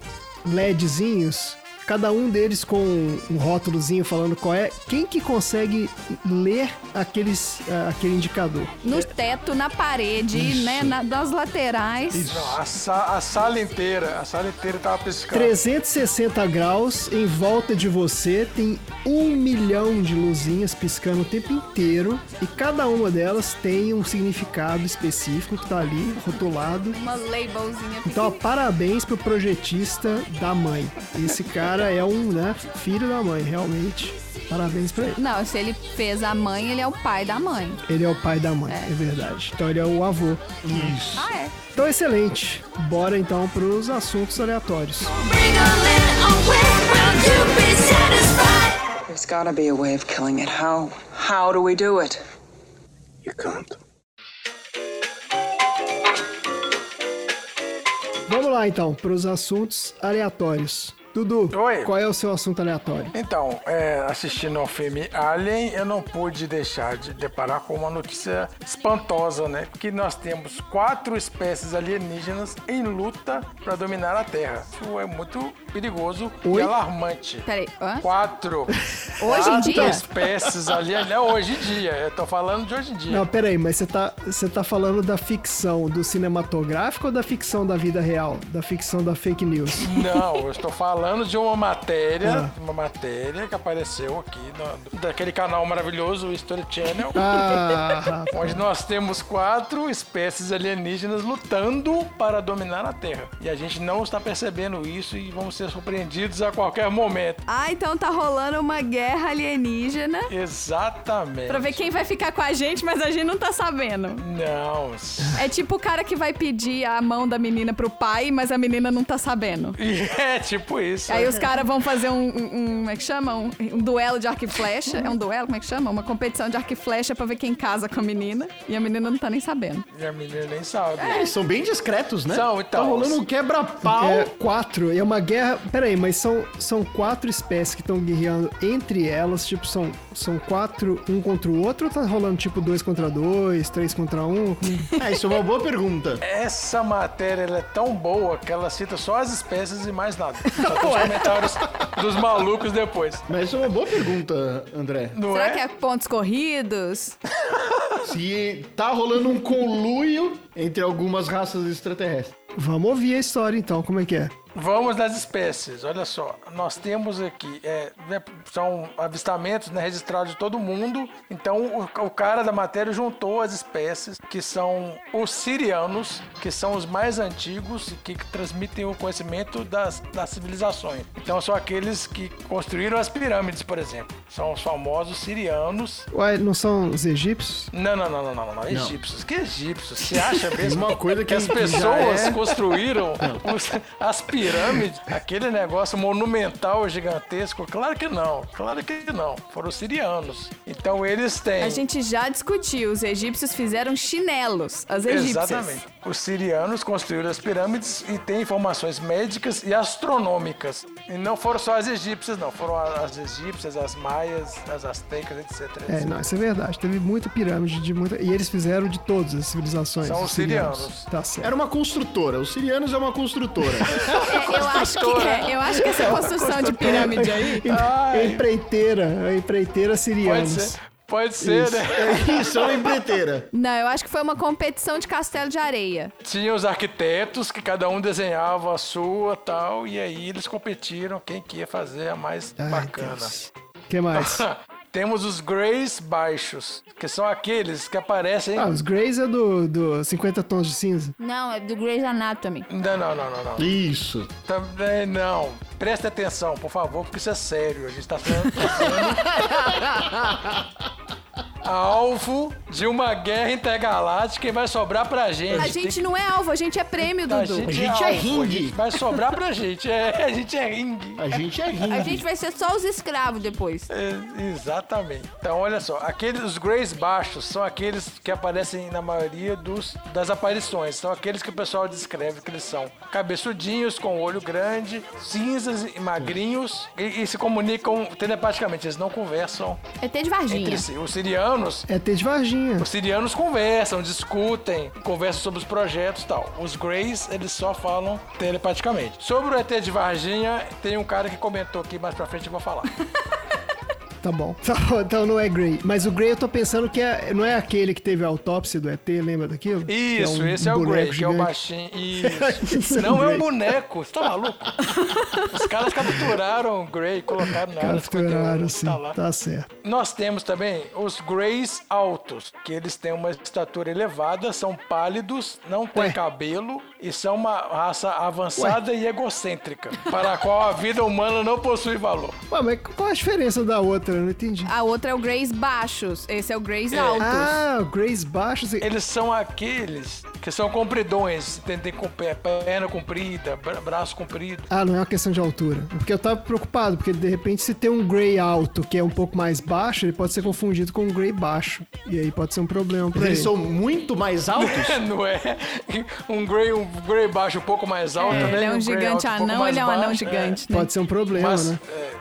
LEDzinhos, cada um deles com um rótulozinho falando qual é, quem que consegue ler aqueles, ah, aquele indicador. No teto, na parede, né? na- das laterais. Não, a, sa- a sala inteira, a sala inteira tava piscando. 360 graus em volta de você, tem um milhão de luzinhas piscando o tempo inteiro e cada uma delas tem um significado específico que tá ali rotulado. Uma labelzinha Então, ó, parabéns pro projetista da mãe. Esse cara é um, né, filho da mãe, realmente. Parabéns pra ele. Não, se ele fez a mãe, ele é o pai da mãe. Ele é o pai da mãe, é, verdade. Então ele é o avô. Isso. Ah, é? Então, excelente. Bora então pros assuntos aleatórios. There's gotta be a way of killing it. How? How do we do it? You can't. Vamos lá então, pros assuntos aleatórios. Dudu, Oi. qual é o seu assunto aleatório? Então, é, assistindo ao filme Alien, eu não pude deixar de deparar com uma notícia espantosa, né? Que nós temos quatro espécies alienígenas em luta para dominar a Terra. Isso é muito perigoso Oi? e alarmante. Peraí, hã? Quatro. Hoje em quatro dia? espécies alienígenas. Não, hoje em dia. Eu tô falando de hoje em dia. Não, peraí, mas você tá, você tá falando da ficção do cinematográfico ou da ficção da vida real? Da ficção da fake news? Não, eu estou falando de uma matéria, Ah. uma matéria que apareceu aqui no- daquele canal maravilhoso, o History Channel. Ah. Onde nós temos quatro espécies alienígenas lutando para dominar a Terra. E a gente não está percebendo isso e vamos ser surpreendidos a qualquer momento. Ah, então tá rolando uma guerra alienígena Exatamente. pra ver quem vai ficar com a gente, mas a gente não tá sabendo. Não. É tipo o cara que vai pedir a mão da menina pro pai, mas a menina não tá sabendo. É tipo isso. Aí os caras vão fazer um, um- Como é que chama? Um, um duelo de arco e flecha. É um duelo, como é que chama? Uma competição de arco e flecha pra ver quem casa com a menina. E a menina não tá nem sabendo. E a menina nem sabe. Eles são bem discretos, né? São, então. Tá rolando um quebra-pau. É quatro, é uma guerra. Peraí, mas são, são quatro espécies que estão guerreando entre elas, tipo, são, são quatro um contra o outro ou tá rolando tipo dois contra dois, três contra um? É, isso é uma boa pergunta. Essa matéria ela é tão boa que ela cita só as espécies e mais nada. Só comentários dos malucos depois. Mas isso é uma boa pergunta, André. Não Será é? que é pontos corridos? Se tá rolando um conluio entre algumas raças extraterrestres. Vamos ouvir a história então, como é que é? Vamos nas espécies. Olha só, nós temos aqui é, né, são avistamentos né, registrados de todo mundo. Então o, o cara da matéria juntou as espécies que são os sirianos, que são os mais antigos e que transmitem o conhecimento das, das civilizações. Então são aqueles que construíram as pirâmides, por exemplo. São os famosos sirianos. Ué, não são os egípcios? Não, não, não, não, não, não. Egípcios. Que egípsos? Você acha mesmo Uma coisa que que as já pessoas é- construíram os- as pirâmides? Pirâmide, aquele negócio monumental, gigantesco, claro que não, claro que não. Foram os sirianos. Então eles têm. A gente já discutiu, os egípcios fizeram chinelos, as egípcias. Exatamente. Os sirianos construíram as pirâmides e têm informações médicas e astronômicas. E não foram só as egípcias, não. Foram as egípcias, as maias, as astecas, etc. É, etc. não, isso é verdade. Teve muita pirâmide de muita. E eles fizeram de todas as civilizações. São os sirianos. Tá certo. Era uma construtora. Os sirianos é uma construtora. É, eu, acho que, é, eu acho que essa construção de pirâmide aí. Em- Empreiteira, a empreiteira Pode sirianos. ser, pode ser, né? Isso, é uma empreiteira. Não, eu acho que foi uma competição de castelo de areia. Tinha os arquitetos que cada um desenhava a sua tal, e aí eles competiram quem que ia fazer a mais Ai, bacana. O que mais? Temos os Greys baixos, que são aqueles que aparecem. Ah, os Greys é do, do 50 tons de cinza. Não, é do Grey's Anatomy. Não, não, não, não, não. Isso. Também não. Preste atenção, por favor, porque isso é sério. A gente tá sendo alvo de uma guerra intergaláctica e vai sobrar pra gente. A gente não é alvo, a gente é prêmio, A Dudu. gente, A gente é alvo, ringue. a gente Vai sobrar pra gente. É, a gente é ringue. A gente é ringue. A gente vai ser só os escravos depois. É, exatamente. Então, olha só, aqueles os Greys baixos são aqueles que aparecem na maioria dos, das aparições. São aqueles que o pessoal descreve que eles são cabeçudinhos, com olho grande, cinzas e magrinhos e, e se comunicam telepaticamente. Eles não conversam ET de Varginha. entre si. Os sirianos É ter de Varginha. os sirianos conversam, discutem, conversam sobre os projetos e tal. Os Greys, eles só falam telepaticamente. Sobre o ET de Varginha, tem um cara que comentou aqui, mais pra frente eu vou falar. Tá bom. Tá bom, Então não é Grey. Mas o Grey eu tô pensando que é, não é aquele que teve a autópsia do ET, lembra daquilo? Que Isso, um esse é o Grey, que é o gigante. baixinho. Isso. É o Não é um boneco, você tá maluco? Os caras capturaram o Grey, colocaram na área 51, Capturaram, sim. tá lá. Tá certo. Nós temos também os Greys altos, que eles têm uma estatura elevada, são pálidos, não têm Ué. cabelo e são uma raça avançada e egocêntrica, para a qual a vida humana não possui valor. Ué, mas qual a diferença da outra? Eu não entendi. A outra é o Greys baixos, esse é o Greys altos. Ah, Greys baixos. e- Eles são aqueles que são compridões, tem, tem com pé- perna comprida, bra- braço comprido. Ah, não é uma questão de altura. Porque eu tava preocupado, porque de repente se tem um Grey alto que é um pouco mais baixo, ele pode ser confundido com um Grey baixo. E aí pode ser um problema pra ele. eles são muito mais altos? Não é um Grey, um Grey baixo um pouco mais alto, né? Ele é um Grey gigante alto pouco anão, mais ele é um anão baixo, gigante, né? Pode ser um problema, Mas né? é,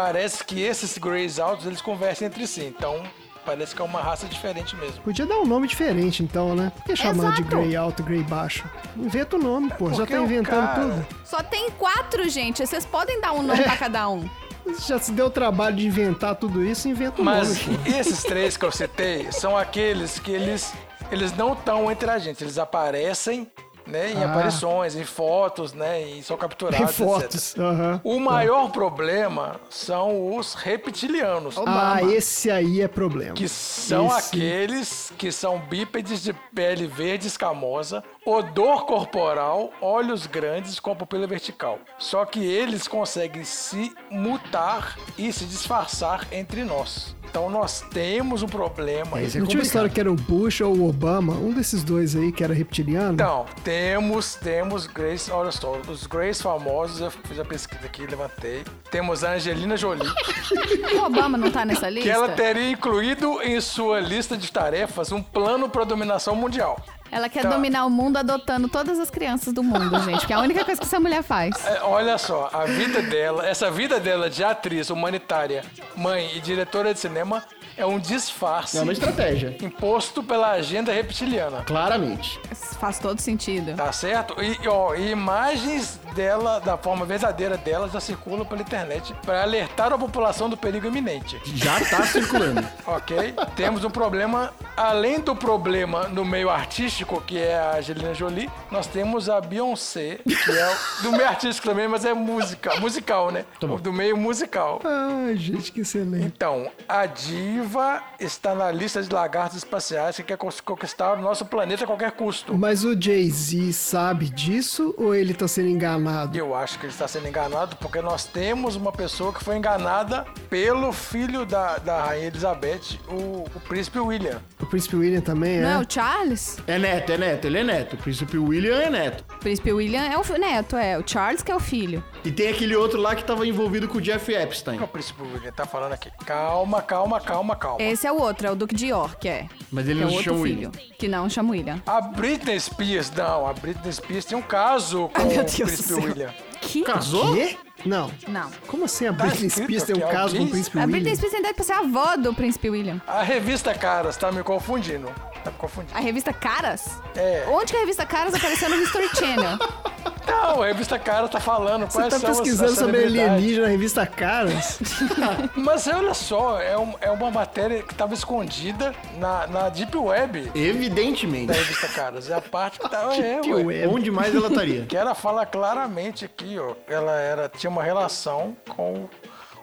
parece que esses Greys altos eles conversam entre si, então parece que é uma raça diferente mesmo. Podia dar um nome diferente, então, né? Por que chamar de Exato. Grey alto e Grey baixo? Inventa o nome, pô. Já Porque tá o inventando cara- tudo. Só tem quatro, gente. Vocês podem dar um nome pra cada um. Já se deu o trabalho de inventar tudo isso, inventa o Mas nome, pô. esses três que eu citei são aqueles que eles, eles não estão entre a gente, eles aparecem né, em Ah. aparições, em fotos, né, e são capturados, etc. fotos. aham. O maior problema são os reptilianos. Ah, esse aí é problema. Que são Esse- aqueles que são bípedes de pele verde escamosa, odor corporal, olhos grandes com a pupila vertical. Só que eles conseguem se mutar e se disfarçar entre nós. Então nós temos um problema. é Não tinha uma história que era o Bush ou o Obama? Um desses dois aí que era reptiliano? Então, temos, temos Grace, olha só, os Grace famosos, eu fiz a pesquisa aqui, levantei. Temos a Angelina Jolie, O Obama não tá nessa lista? que ela teria incluído em sua lista de tarefas um plano para dominação mundial. Ela quer Tá. dominar o mundo adotando todas as crianças do mundo, gente. Que é a única coisa que essa mulher faz. É, olha só, a vida dela, essa vida dela de atriz humanitária, mãe e diretora de cinema é um disfarce É uma estratégia. imposto pela agenda reptiliana. Claramente. Faz todo sentido. Tá certo? E, ó, imagens dela, da forma verdadeira dela, já circulam pela internet para alertar a população do perigo iminente. Já tá circulando. Ok? Temos um problema, além do problema no meio artístico, que é a Angelina Jolie, nós temos a Beyoncé, que é o- do meio artístico também, mas é música, musical, né? Tá bom. Do meio musical. Ai, gente, que excelente. Então, a diva Shiva está na lista de lagartos espaciais que quer conquistar o nosso planeta a qualquer custo. Mas o Jay-Z sabe disso ou ele tá sendo enganado? Eu acho que ele está sendo enganado porque nós temos uma pessoa que foi enganada pelo filho da, da Rainha Elizabeth, o, o príncipe William. O Príncipe William também Não é é? o Charles? É neto, é neto, ele é neto. O príncipe William é neto. O príncipe William é o neto, é. O Charles que é o filho. E tem aquele outro lá que tava envolvido com o Jeff Epstein. O príncipe William tá falando aqui? Calma, calma, calma, calma. Esse é o outro, é o Duque de York, é. Mas ele que é não o se outro chama filho. William. Que não chama William. A Britney Spears, não, a Britney Spears tem um caso com Ai, meu o Deus do príncipe céu. William. Que? Casou? Quê? Não. Não. Como assim a Tá Britney escrito Spears tem um aqui, caso com o alguém- Príncipe A Britney William? Spears tem idade pra ser a avó do príncipe William. A revista Caras tá me confundindo. Tá me confundindo. A revista Caras? É. Onde que a revista Caras apareceu no History Channel? Não, a revista Caras tá falando Você tá as- pesquisando as sobre alienígena na revista Caras? Mas olha só, é, um- é uma matéria que tava escondida na, na Deep Web Evidentemente. da revista Caras. É a parte que tá... É, Deep ué. Web. Onde mais ela estaria? Que ela fala claramente aqui, ó. Ela era, tinha uma relação com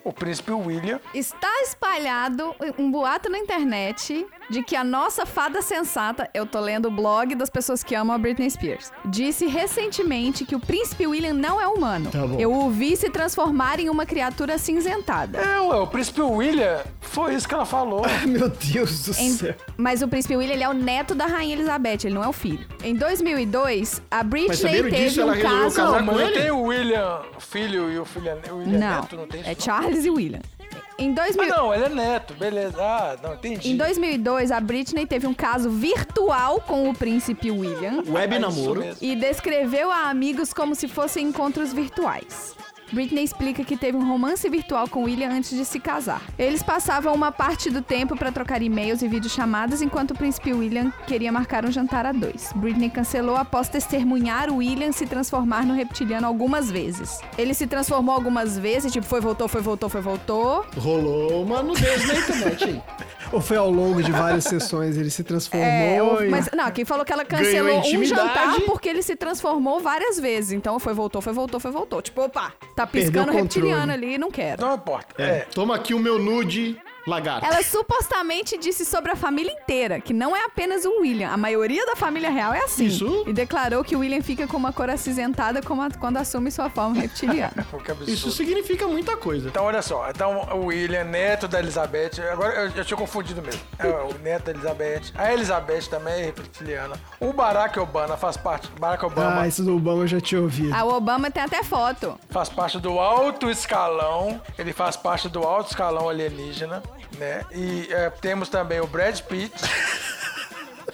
o príncipe William. Está espalhado um boato na internet de que a nossa fada sensata, eu tô lendo o blog das pessoas que amam a Britney Spears, disse recentemente que o príncipe William não é humano. Tá bom. Eu o vi se transformar em uma criatura acinzentada. É, ué, o príncipe William, foi isso que ela falou. Meu Deus do Em- céu. mas o príncipe William ele é o neto da rainha Elizabeth, ele não é o filho. Em 2002, a Britney teve disso, um ela caso. casar Não, com ele? tem o William filho e o filho, o William Não, neto, não tem isso? é não? Charles e William. Em, 2000 Ah, não, ele é neto, beleza. Ah, não, entendi. em 2002, a Britney teve um caso virtual com o príncipe William. Web isso namoro. mesmo. e descreveu a amigos como se fossem encontros virtuais. Britney explica que teve um romance virtual com William antes de se casar. Eles passavam uma parte do tempo para trocar e-mails e videochamadas enquanto o príncipe William queria marcar um jantar a dois. Britney cancelou após testemunhar o William se transformar no reptiliano algumas vezes. Ele se transformou algumas vezes, tipo, foi, voltou, foi, voltou, foi, voltou. Rolou uma nudez na internet aí. Ou foi ao longo de várias sessões ele se transformou É, e... mas não, quem falou que ela cancelou um jantar porque ele se transformou várias vezes. Então foi, voltou, foi, voltou, foi, voltou. Tipo, opa, tá piscando o reptiliano ali, não quero. Não importa. É. É. Toma aqui o meu nude lagarto. Ela supostamente disse sobre a família inteira, que não é apenas o William. A maioria da família real é assim. Isso. E declarou que o William fica com uma cor acinzentada como a- quando assume sua forma reptiliana. Pô, que absurdo. Isso significa muita coisa. Então, olha só. Então, o William, neto da Elizabeth. Agora, eu, eu tinha confundido mesmo. É o neto da Elizabeth. A Elizabeth também é reptiliana. O Barack Obama faz parte... Barack Obama Ah, isso do Obama eu já tinha ouvido. a Obama tem até foto. faz parte do alto escalão. Ele faz parte do alto escalão alienígena, né? E é, temos também o Brad Pitt.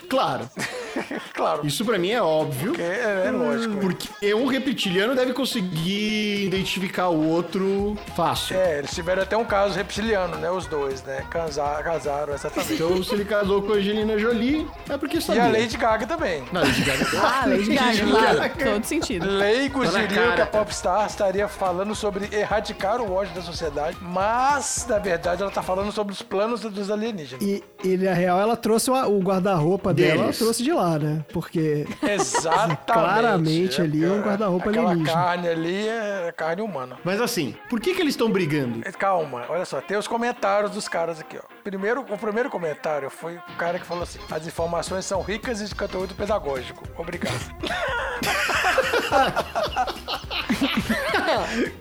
Claro. Claro. Isso pra mim é óbvio. É, é lógico. Porque um reptiliano deve conseguir identificar o outro fácil. É, eles tiveram até um caso reptiliano, né? Os dois, né? Casar, casaram, exatamente. Então, se ele casou com a Angelina Jolie, é porque E sabia. a Lady Gaga também. Não, Lady Gaga. Ah, Lady Gaga, claro. Todo sentido. Leigos Tá diriam cara. que a popstar estaria falando sobre erradicar o ódio da sociedade, mas, na verdade, ela tá falando sobre os planos dos alienígenas. E, e na real, ela trouxe o, o guarda-roupa dela, ela trouxe de lá, né? Porque Exatamente. Claramente ali é um guarda-roupa Aquela alienígena. carne ali é carne humana. Mas assim, por que que eles estão brigando? Calma, olha só, tem os comentários dos caras aqui, ó. Primeiro, o primeiro comentário foi o cara que falou assim: as informações são ricas e de conteúdo pedagógico. Obrigado.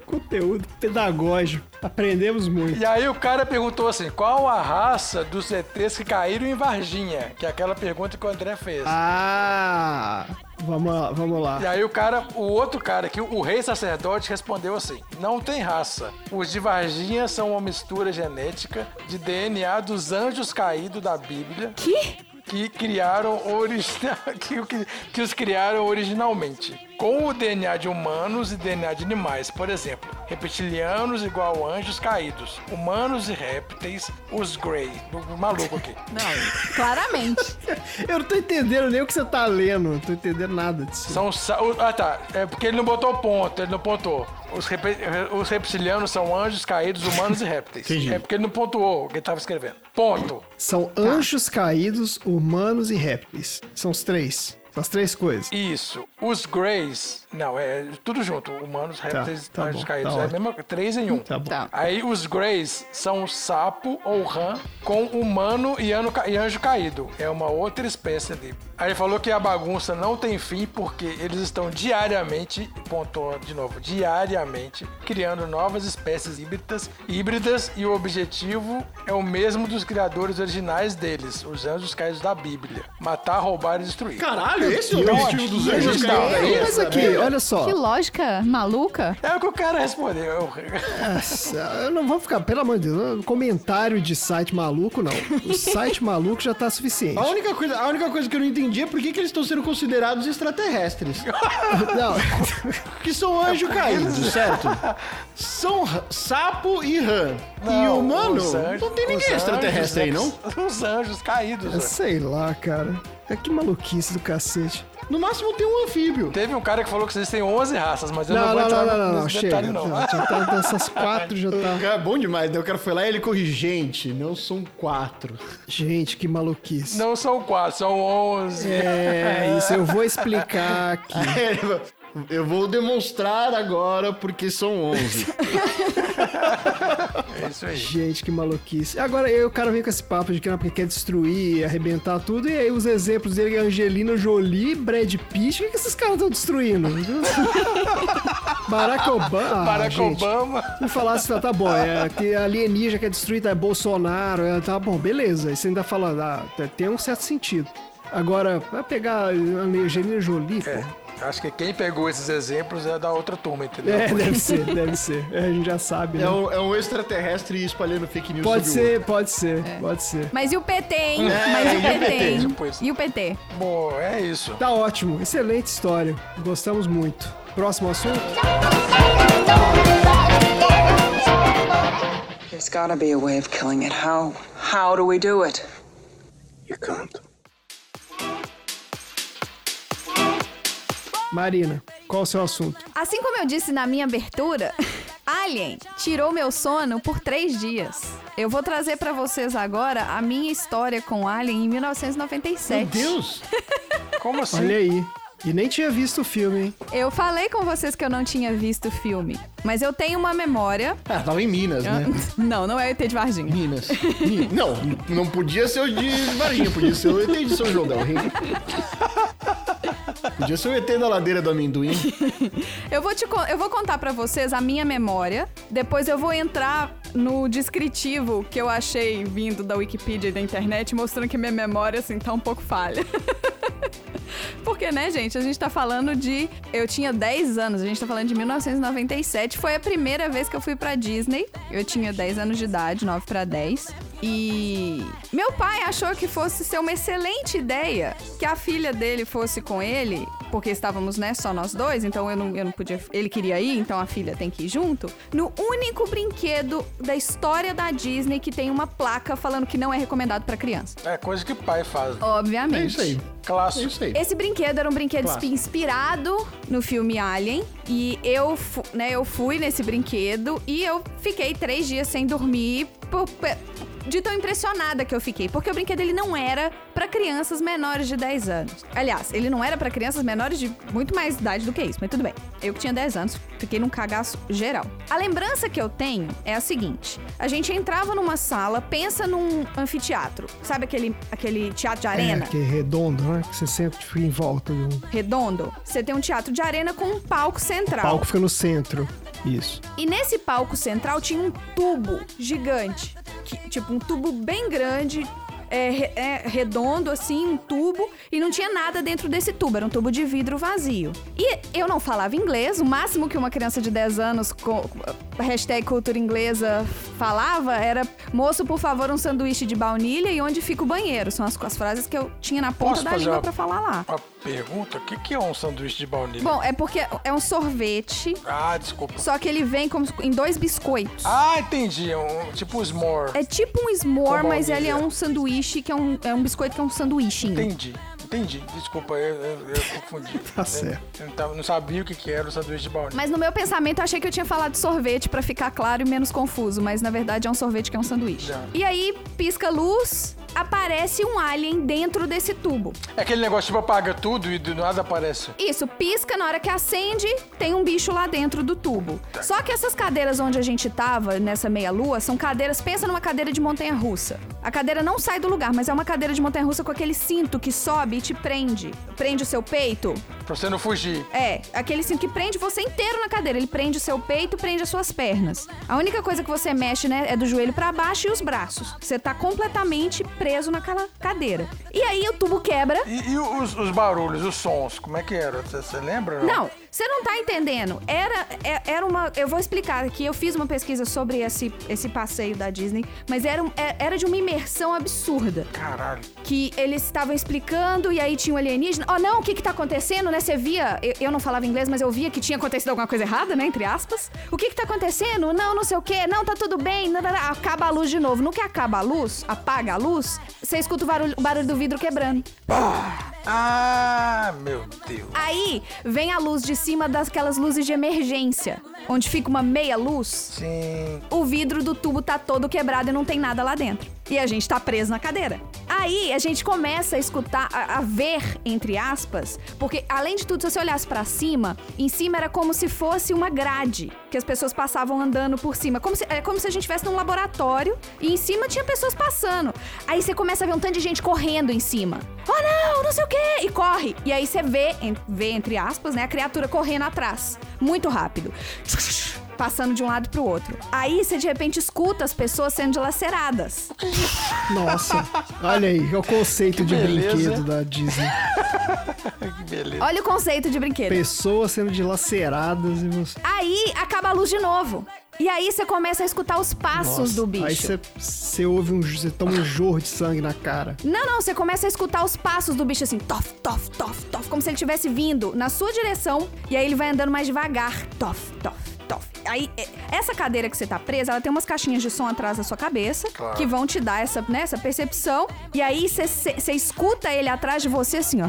conteúdo pedagógico. Aprendemos muito. E aí o cara perguntou assim: qual a raça dos ETs que caíram em Varginha? Que é aquela pergunta que o André fez. Ah, vamos lá, vamos lá. E aí o cara, o outro cara aqui, o rei sacerdote, respondeu assim: não tem raça. Os de Varginha são uma mistura genética de DNA dos anjos caídos da Bíblia. Que? que criaram origina... que, que, que os criaram originalmente. Com o DNA de humanos e DNA de animais, por exemplo, reptilianos igual anjos caídos, humanos e répteis, os Grey. Maluco aqui. Não, claramente. Eu não tô entendendo nem o que você tá lendo. Não tô entendendo nada disso. São. Ah, tá. É porque ele não botou ponto, ele não pontuou. Os, repe- os reptilianos são anjos caídos, humanos e répteis. Entendi. É porque ele não pontuou o que ele tava escrevendo. Ponto. São anjos caídos, humanos e répteis. São os três. As três coisas. Isso. Os Greys. Não, é tudo junto. Humanos, répteis, tá anjos bom, caídos. tá é mesmo, três em um. Tá bom. Tá. Aí os Greys são sapo ou rã com humano e, ano e anjo caído. É uma outra espécie ali. Aí ele falou que a bagunça não tem fim porque eles estão diariamente, pontuou de novo, diariamente, criando novas espécies híbridas, híbridas e o objetivo é o mesmo dos criadores originais deles, os anjos caídos da Bíblia. Matar, roubar e destruir. Caralho, esse é o objetivo dos anjos. É Mas aqui, olha só. Que lógica maluca. É o que o cara respondeu. Nossa, eu não vou ficar, pelo amor de Deus, comentário de site maluco, não. O site maluco já tá suficiente. A única, coisa, a única coisa que eu não entendi é por que, que eles estão sendo considerados extraterrestres. Não, Que são anjos caídos, certo? São sapo e rã. e humano, os anjos- não tem ninguém extraterrestre aí, anjos, não? né? Os anjos caídos. né? sei lá, cara. É que maluquice do cacete. No máximo tem um anfíbio. Teve um cara que falou que existem 11 raças, mas eu não, Não, vou não, entrar não, não, não, nesse chega. detalhe, não. Já tá dessas quatro, já tá. Cara, bom demais, né? O cara foi lá e ele corrigiu. Gente, não são quatro. Gente, que maluquice. Não são 4, são 11. É, isso eu vou explicar aqui. Eu vou demonstrar agora porque são 11. É isso aí. Gente, que maluquice. Agora aí o cara vem com esse papo de que não, porque quer destruir, arrebentar tudo, e aí os exemplos dele é Angelina Jolie, Brad Pitt, o que, que esses caras estão destruindo? Barack Obama. Ah, Barack gente. Obama. Me falasse, tá bom, é que alienígena quer destruir, tá, é Bolsonaro, é, tá bom, beleza. Aí você ainda fala, ah, tem um certo sentido. Agora, vai pegar a Angelina Jolie, pô. É, acho que quem pegou esses exemplos é da outra turma, entendeu? É, deve ser, deve ser. É, a gente já sabe, né? É um, é um extraterrestre espalhando fake news Pode o ser, pode ser, pode ser. Mas e o PT, hein? É, Mas e e o o PT, PT, hein? tipo isso. E o PT? Bom, é isso. Tá ótimo, excelente história. Gostamos muito. Próximo assunto? There's gotta be a way of killing it. How? How do we do it? You can't. Marina, qual o seu assunto? Assim como eu disse na minha abertura, Alien tirou meu sono por três dias. Eu vou trazer pra vocês agora a minha história com Alien em 1997. Meu Deus! Como assim? Olha aí. E nem tinha visto o filme, hein? Eu falei com vocês que eu não tinha visto o filme, mas eu tenho uma memória. Ah, tava em Minas, né? Não, não é ET de Varginha. Minas. Mi- Não, não podia ser o de Varginha, podia ser o ET de São del Rei. Podia ser o ET da ladeira do amendoim. Eu vou, te, eu vou contar pra vocês a minha memória. Depois eu vou entrar no descritivo que eu achei vindo da Wikipedia e da internet, mostrando que minha memória, assim, tá um pouco falha. Porque, né, gente, a gente tá falando de. Eu tinha 10 anos, a gente tá falando de 1997. Foi a primeira vez que eu fui pra Disney. Eu tinha 10 anos de idade, 9 pra 10. E meu pai achou que fosse ser uma excelente ideia que a filha dele fosse com ele, porque estávamos, né, só nós dois, então eu não, eu não podia. Ele queria ir, então a filha tem que ir junto. No único brinquedo da história da Disney que tem uma placa falando que não é recomendado pra criança. É coisa que pai faz. Obviamente. É isso aí. É Clássico. isso aí. Esse brinquedo era um brinquedo Clássico. inspirado no filme Alien. E eu, né, eu fui nesse brinquedo e eu fiquei três dias sem dormir por- de tão impressionada que eu fiquei. Porque o brinquedo ele não era pra crianças menores de 10 anos. Aliás, ele não era pra crianças menores de muito mais idade do que isso, mas tudo bem. Eu que tinha 10 anos, fiquei num cagaço geral. A lembrança que eu tenho é a seguinte: a gente entrava numa sala, pensa num anfiteatro. Sabe aquele, aquele teatro de arena? É, que é redondo, né? Que você sempre fica em volta redondo, você tem um teatro de arena com um palco O central. palco fica no centro. Isso. E nesse palco central tinha um tubo gigante. que- tipo, um tubo bem grande. É, é, redondo, assim, um tubo, e não tinha nada dentro desse tubo, era um tubo de vidro vazio. E eu não falava inglês, o máximo que uma criança de 10 anos, com hashtag cultura inglesa, falava era: moço, por favor, um sanduíche de baunilha e onde fica o banheiro. São as, as frases que eu tinha na ponta Posso da língua pra falar lá. Uma pergunta: o que que é um sanduíche de baunilha? Bom, é porque é um sorvete, Ah, desculpa. só que ele vem como em dois biscoitos. Ah, entendi. É um, tipo um s'more. É tipo um s'more, mas ele é um sanduíche que é um, é um biscoito que é um sanduíche. Entendi. Entendi. Desculpa, eu, eu, eu confundi. Tá Eu- certo. Eu não, tava- não sabia o que, que era o sanduíche de baunilha. Mas no meu pensamento eu achei que eu tinha falado sorvete pra ficar claro e menos confuso, mas na verdade é um sorvete que é um sanduíche. Já. E aí pisca a luz aparece um alien dentro desse tubo. É aquele negócio tipo apaga tudo e do nada aparece. Isso, pisca, na hora que acende, tem um bicho lá dentro do tubo. Só que essas cadeiras onde a gente tava, nessa meia-lua, são cadeiras. Pensa numa cadeira de montanha-russa. A cadeira não sai do lugar, mas é uma cadeira de montanha-russa com aquele cinto que sobe e te prende. Prende o seu peito. Pra você não fugir. É, aquele cinto que prende você inteiro na cadeira. Ele prende o seu peito, prende as suas pernas. A única coisa que você mexe, né, é do joelho pra baixo e os braços. Você tá completamente preso naquela cadeira. E aí o tubo quebra. E, e os, os barulhos, os sons, como é que era? Você- Você lembra? Não, você não tá entendendo. Era, é- era uma. Eu vou explicar aqui. Eu fiz uma pesquisa sobre esse, esse passeio da Disney, mas era, é- era de uma imersão absurda. Caralho. Que eles estavam explicando e aí tinha um alienígena. Oh, não, o que que tá acontecendo, né? Você via. Eu, eu não falava inglês, mas eu via que tinha acontecido alguma coisa errada, né? Entre aspas. O que que tá acontecendo? Não, não sei o quê. Não, tá tudo bem. Acaba a luz de novo. No que acaba a luz, apaga a luz, você escuta o barulho, o barulho do vidro quebrando. Ah, meu Deus. Aí vem a luz de cima daquelas luzes de emergência, onde fica uma meia luz. Sim. O vidro do tubo tá todo quebrado e não tem nada lá dentro. E a gente tá preso na cadeira. Aí a gente começa a escutar, a, a ver, entre aspas, porque além de tudo, se você olhasse pra cima, em cima era como se fosse uma grade, que as pessoas passavam andando por cima. Como se, é como se a gente estivesse num laboratório e em cima tinha pessoas passando. Aí você começa a ver um tanto de gente correndo em cima. Oh não, não sei o quê! E corre. E aí você vê, vê entre aspas, né, a criatura correndo atrás. Muito rápido. Passando de um lado pro outro. Aí você de repente escuta as pessoas sendo dilaceradas. Nossa, olha aí, é o conceito de beleza. brinquedo da Disney. Que beleza. Olha o conceito de brinquedo. Pessoas sendo dilaceradas e você. Aí acaba a luz de novo. E aí você começa a escutar os passos Nossa, do bicho. Aí você, você ouve um. Você toma um jorro de sangue na cara. Não, não, você começa a escutar os passos do bicho assim, tof, tof, tof, tof, como se ele estivesse vindo na sua direção, e aí ele vai andando mais devagar, tof, tof, tof. Aí, é, essa cadeira que você tá presa, ela tem umas caixinhas de som atrás da sua cabeça, Claro. que vão te dar essa, né, essa percepção, e aí você escuta ele atrás de você assim, ó.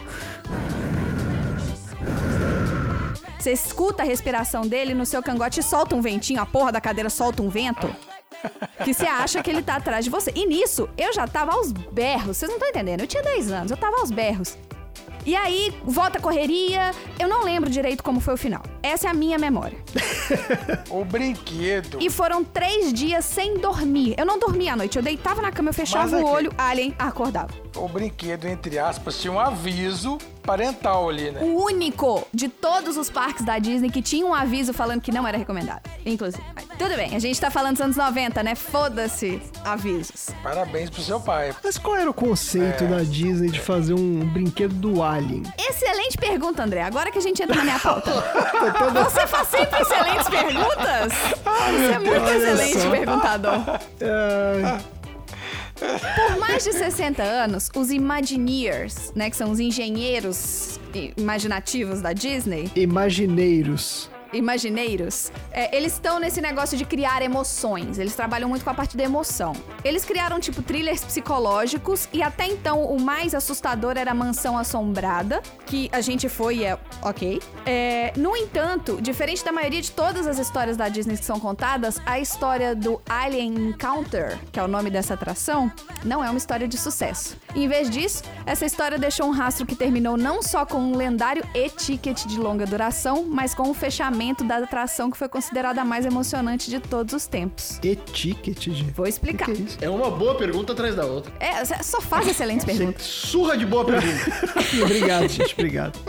Você escuta a respiração dele no seu cangote e solta um ventinho, a porra da cadeira solta um vento. Que você acha que ele tá atrás de você. E nisso, eu já tava aos berros. Vocês não estão entendendo? Eu tinha 10 anos, eu tava aos berros. E aí, volta a correria. Eu não lembro direito como foi o final. Essa é a minha memória. O brinquedo. E foram três dias sem dormir. Eu não dormia à noite. Eu deitava na cama, eu fechava Mas o aqui- olho, alien, acordava. O brinquedo, entre aspas, tinha um aviso parental ali, né? O único de todos os parques da Disney que tinha um aviso falando que não era recomendado. Inclusive. Tudo bem, a gente tá falando dos anos 90, né? Foda-se avisos. Parabéns pro seu pai. Mas qual era o conceito É. da Disney de fazer um brinquedo do Alien? Excelente pergunta, André. Agora que a gente entra na minha pauta. Você faz sempre excelentes perguntas? Você é muito Olha excelente só. perguntador. Ah, Por mais de 60 anos, os Imagineers, né, que são os engenheiros imaginativos da Disney, Imagineiros. Imagineiros, é, eles estão nesse negócio de criar emoções. Eles trabalham muito com a parte da emoção. Eles criaram, tipo, thrillers psicológicos e até então o mais assustador era a Mansão Assombrada, que a gente foi e é ok. É, no entanto, diferente da maioria de todas as histórias da Disney que são contadas, a história do Alien Encounter, que é o nome dessa atração, não é uma história de sucesso. Em vez disso, essa história deixou um rastro que terminou não só com um lendário e-ticket de longa duração, mas com o fechamento da atração que foi considerada a mais emocionante de todos os tempos. E-ticket, gente. Vou explicar. Que que é isso? É uma boa pergunta atrás da outra. É, só faz excelentes perguntas. Surra de boa pergunta. Obrigado, gente. Obrigado.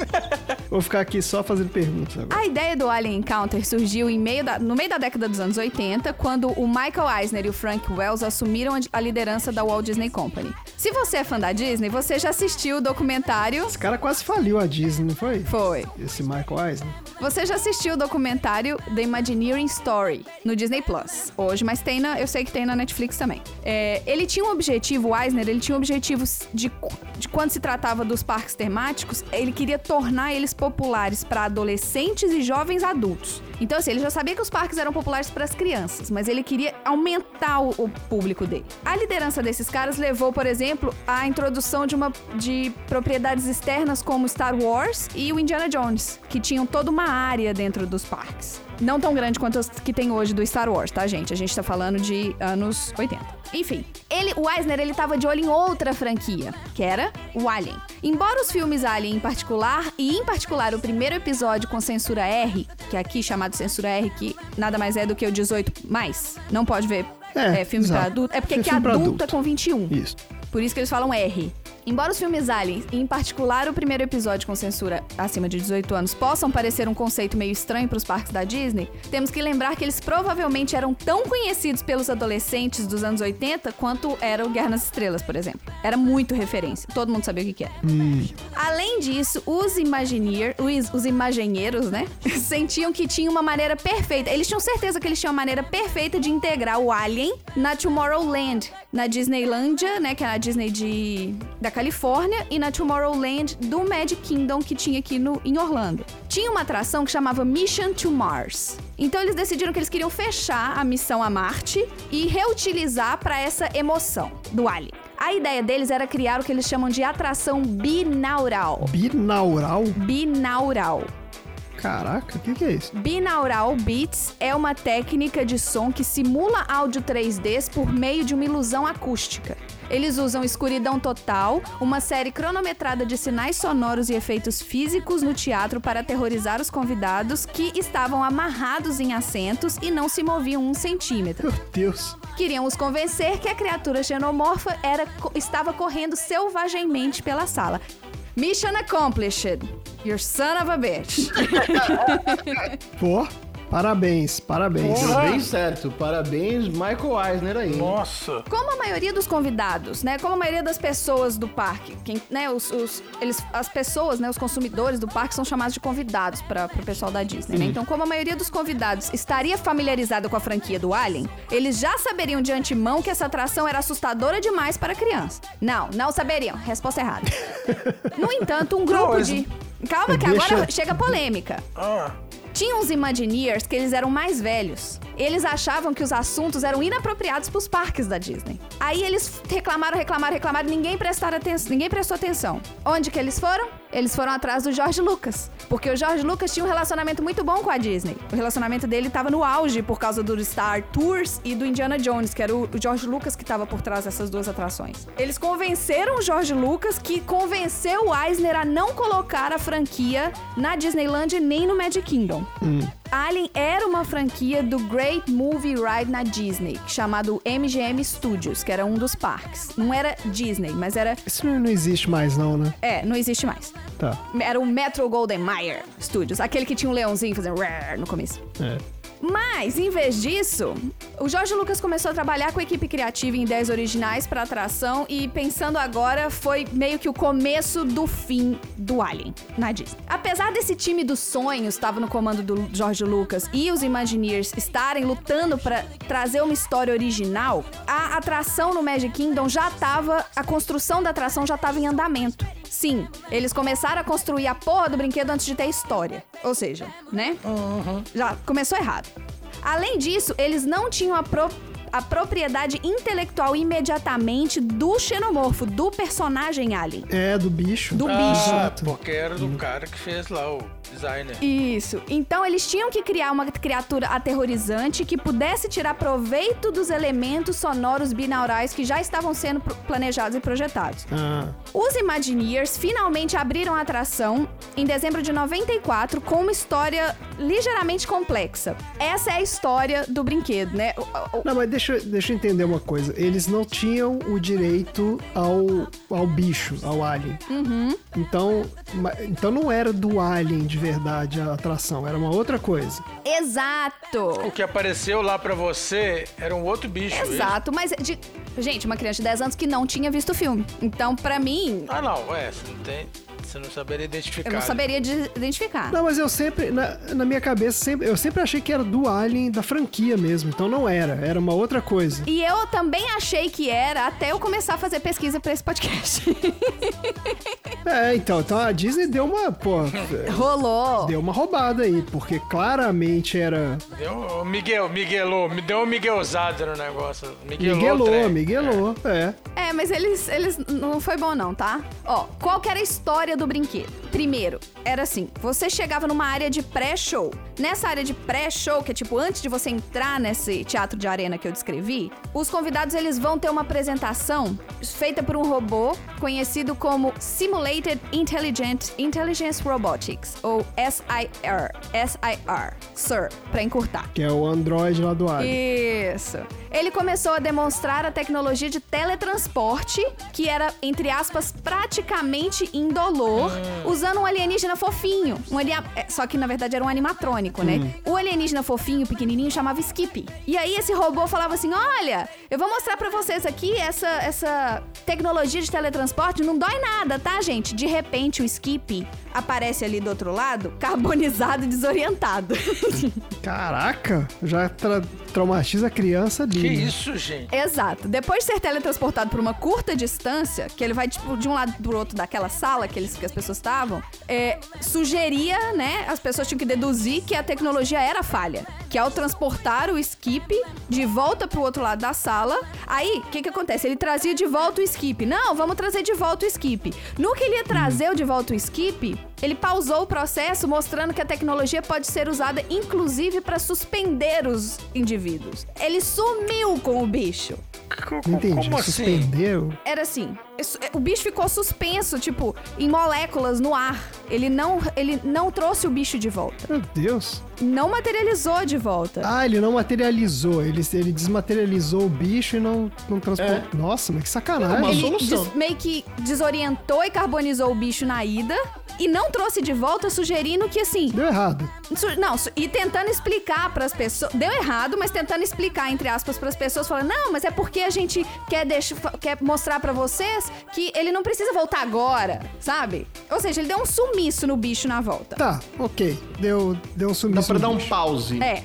Vou ficar aqui só fazendo perguntas agora. A ideia do Alien Encounter surgiu em meio da- no meio da década dos anos 80, quando o Michael Eisner e o Frank Wells assumiram a- a liderança da Walt Disney Company. Se você é fã da Disney, você já assistiu o documentário. Esse cara quase faliu a Disney, não foi? Foi. Esse Michael Eisner. Você já assistiu o documentário The Imagineering Story no Disney Plus hoje, mas tem na, eu sei que tem na Netflix também. É, ele tinha um objetivo, o Eisner, ele tinha um objetivo de, de quando se tratava dos parques temáticos, ele queria tornar eles populares para adolescentes e jovens adultos. Então, assim, ele já sabia que os parques eram populares para as crianças, mas ele queria aumentar o, o público dele. A liderança desses caras levou, por exemplo, à introdução de uma de propriedades externas como Star Wars e o Indiana Jones, que tinham toda uma área dentro dos parques. Não tão grande quanto as que tem hoje do Star Wars, tá, gente? A gente tá falando de anos 80. Enfim, Ele, o Eisner, ele tava de olho em outra franquia, que era o Alien. Embora os filmes Alien em particular, e em particular o primeiro episódio com censura R, que é aqui chamado censura R, que nada mais é do que o 18 mais, não pode ver É, é, filme pra exato. adulto. É porque Filme aqui pra adulto, adulto. é com 21. Isso. Por isso que eles falam R. Embora os filmes Aliens, e em particular o primeiro episódio com censura acima de 18 anos, possam parecer um conceito meio estranho para os parques da Disney, temos que lembrar que eles provavelmente eram tão conhecidos pelos adolescentes dos anos 80 quanto era o Guerra nas Estrelas, por exemplo. Era muito referência, todo mundo sabia o que, que era. Além disso, os Imagineer, os, os imaginheiros, né, sentiam que tinha uma maneira perfeita. Eles tinham certeza que eles tinham uma maneira perfeita de integrar o Alien na Tomorrowland, na Disneylândia, né, que é a Disney de da Califórnia, e na Tomorrowland do Magic Kingdom que tinha aqui no, em Orlando. Tinha uma atração que chamava Mission to Mars. Então eles decidiram que eles queriam fechar a missão a Marte e reutilizar para essa emoção do Alien. A ideia deles era criar o que eles chamam de atração binaural. Binaural? Binaural. Caraca, o que, que é isso? Binaural Beats é uma técnica de som que simula áudio 3D por meio de uma ilusão acústica. Eles usam escuridão total, uma série cronometrada de sinais sonoros e efeitos físicos no teatro para aterrorizar os convidados que estavam amarrados em assentos e não se moviam um centímetro. Meu Deus. Queriam os convencer que a criatura xenomorfa era, estava correndo selvagemmente pela sala. Mission accomplished. You're son of a bitch. Pô, parabéns, parabéns. Porra. bem certo. Parabéns, Michael Eisner aí. hein? Nossa. Como a maioria dos convidados, né? Como a maioria das pessoas do parque, quem, né? Os, os- eles, as pessoas, né? Os consumidores do parque são chamados de convidados para o pessoal da Disney, né? Então, como a maioria dos convidados estaria familiarizada com a franquia do Alien, eles já saberiam de antemão que essa atração era assustadora demais para criança. Não, não saberiam. Resposta errada. No entanto, um grupo Não, eles- de. Calma, que Deixa- agora chega a polêmica. Ah, Tinha uns Imagineers que eles eram mais velhos. Eles achavam que os assuntos eram inapropriados pros parques da Disney. Aí eles reclamaram, reclamaram, reclamaram, ninguém atenção, ninguém prestou atenção. Onde que eles foram? Eles foram atrás do George Lucas, porque o George Lucas tinha um relacionamento muito bom com a Disney. O relacionamento dele estava no auge por causa do Star Tours e do Indiana Jones, que era o George Lucas que estava por trás dessas duas atrações. Eles convenceram o George Lucas, que convenceu o Eisner a não colocar a franquia na Disneyland nem no Magic Kingdom. Alien era uma franquia do Great Movie Ride na Disney, chamado MGM Studios, que era um dos parques. Não era Disney, mas era. Isso não, existe mais, não, né? É, não existe mais. Tá. Era o Metro Golden Mayer Studios, aquele que tinha um leãozinho fazendo no começo. É. Mas, em vez disso, o Jorge Lucas começou a trabalhar com a equipe criativa em ideias originais para atração e pensando agora foi meio que o começo do fim do Alien na Disney. Apesar desse time dos sonhos estava no comando do Jorge Lucas e os Imagineers estarem lutando para trazer uma história original, a atração no Magic Kingdom já estava, a construção da atração já estava em andamento. Sim, eles começaram a construir a porra do brinquedo antes de ter história. Ou seja, né? Já começou errado. Além disso, eles não tinham a, pro- a propriedade intelectual imediatamente do xenomorfo, do personagem Alien. É, do bicho. Do ah, bicho. porque era do cara que fez lá o designer. Isso. Então eles tinham que criar uma criatura aterrorizante que pudesse tirar proveito dos elementos sonoros binaurais que já estavam sendo planejados e projetados. Ah, Os Imagineers finalmente abriram a atração em dezembro de 94 com uma história ligeiramente complexa. Essa é a história do brinquedo, né? O- o- Não, mas deixa, eu- deixa eu entender uma coisa. Eles não tinham o direito ao, ao bicho, ao alien. Uhum. Então, então não era do alien de verdade a atração, era uma outra coisa. Exato! O que apareceu lá pra você era um outro bicho. Exato, mas de... gente, uma criança de 10 anos que não tinha visto o filme. Então, pra mim, Ah, não, é, você não tem. Você não saberia identificar. eu não saberia de- identificar. Não, mas eu sempre, na, na minha cabeça, sempre, eu sempre achei que era do alien da franquia mesmo. Então não era, era uma outra coisa. E eu também achei que era até eu começar a fazer pesquisa pra esse podcast. É, então, então a Disney deu uma, pô, Rolou. deu uma roubada aí, porque claramente era Deu o Miguel, Miguelou, me deu uma Miguelzada no negócio. Miguelou. Miguelou. Miguelou, é. É, mas eles, eles não foi bom não, tá? Ó, qual que era a história do brinquedo. Primeiro, era assim: você chegava numa área de pré-show. Nessa área de pré-show, que é tipo antes de você entrar nesse teatro de arena que eu descrevi, os convidados eles vão ter uma apresentação feita por um robô conhecido como Simulated Intelligent Intelligence Robotics, ou SIR, SIR, SIR, pra encurtar. Que é o Android lá do ar. Isso. Ele começou a demonstrar a tecnologia de teletransporte, que era, entre aspas, praticamente indolor, usando um alienígena fofinho. Um alia- é, Só que, na verdade, era um animatrônico, né? O alienígena fofinho, pequenininho, chamava Skip. E aí, esse robô falava assim, olha, eu vou mostrar pra vocês aqui essa, essa tecnologia de teletransporte. Não dói nada, tá, gente? De repente, o Skip aparece ali do outro lado, carbonizado e desorientado. Caraca, já tra traumatiza a criança ali. Que né? isso, gente? Exato. Depois de ser teletransportado por uma curta distância, que ele vai, tipo, de um lado pro outro daquela sala que, eles, que as pessoas estavam, é, sugeria, né? As pessoas tinham que deduzir que a tecnologia era falha. Que ao transportar o Skip de volta pro outro lado da sala, aí, o que que acontece? Ele trazia de volta o Skip. Não, vamos trazer de volta o Skip. No que ele ia trazer de volta o Skip, ele pausou o processo mostrando que a tecnologia pode ser usada inclusive para suspender os indivíduos. Ele sumiu com o bicho. Não entendi. Como assim? Suspendeu? Era assim, o bicho ficou suspenso, tipo, em moléculas no ar. Ele não, ele não trouxe o bicho de volta. Meu Deus. Não materializou de volta. Ah, ele não materializou. Ele, ele desmaterializou o bicho e não, não transportou. Nossa, mas que sacanagem. É uma ele solução. des- meio que desorientou e carbonizou o bicho na ida e não trouxe de volta, sugerindo que assim, Deu errado. Não, e tentando explicar pras pessoas. Deu errado, mas tentando explicar, entre aspas, pras pessoas, falando: não, mas é porque a gente quer, deixar, fa- quer mostrar pra vocês que ele não precisa voltar agora, sabe? Ou seja, ele deu um sumiço no bicho na volta. Tá, ok. Deu, deu um Dá sumiço. pra no dar um bicho. pause. É.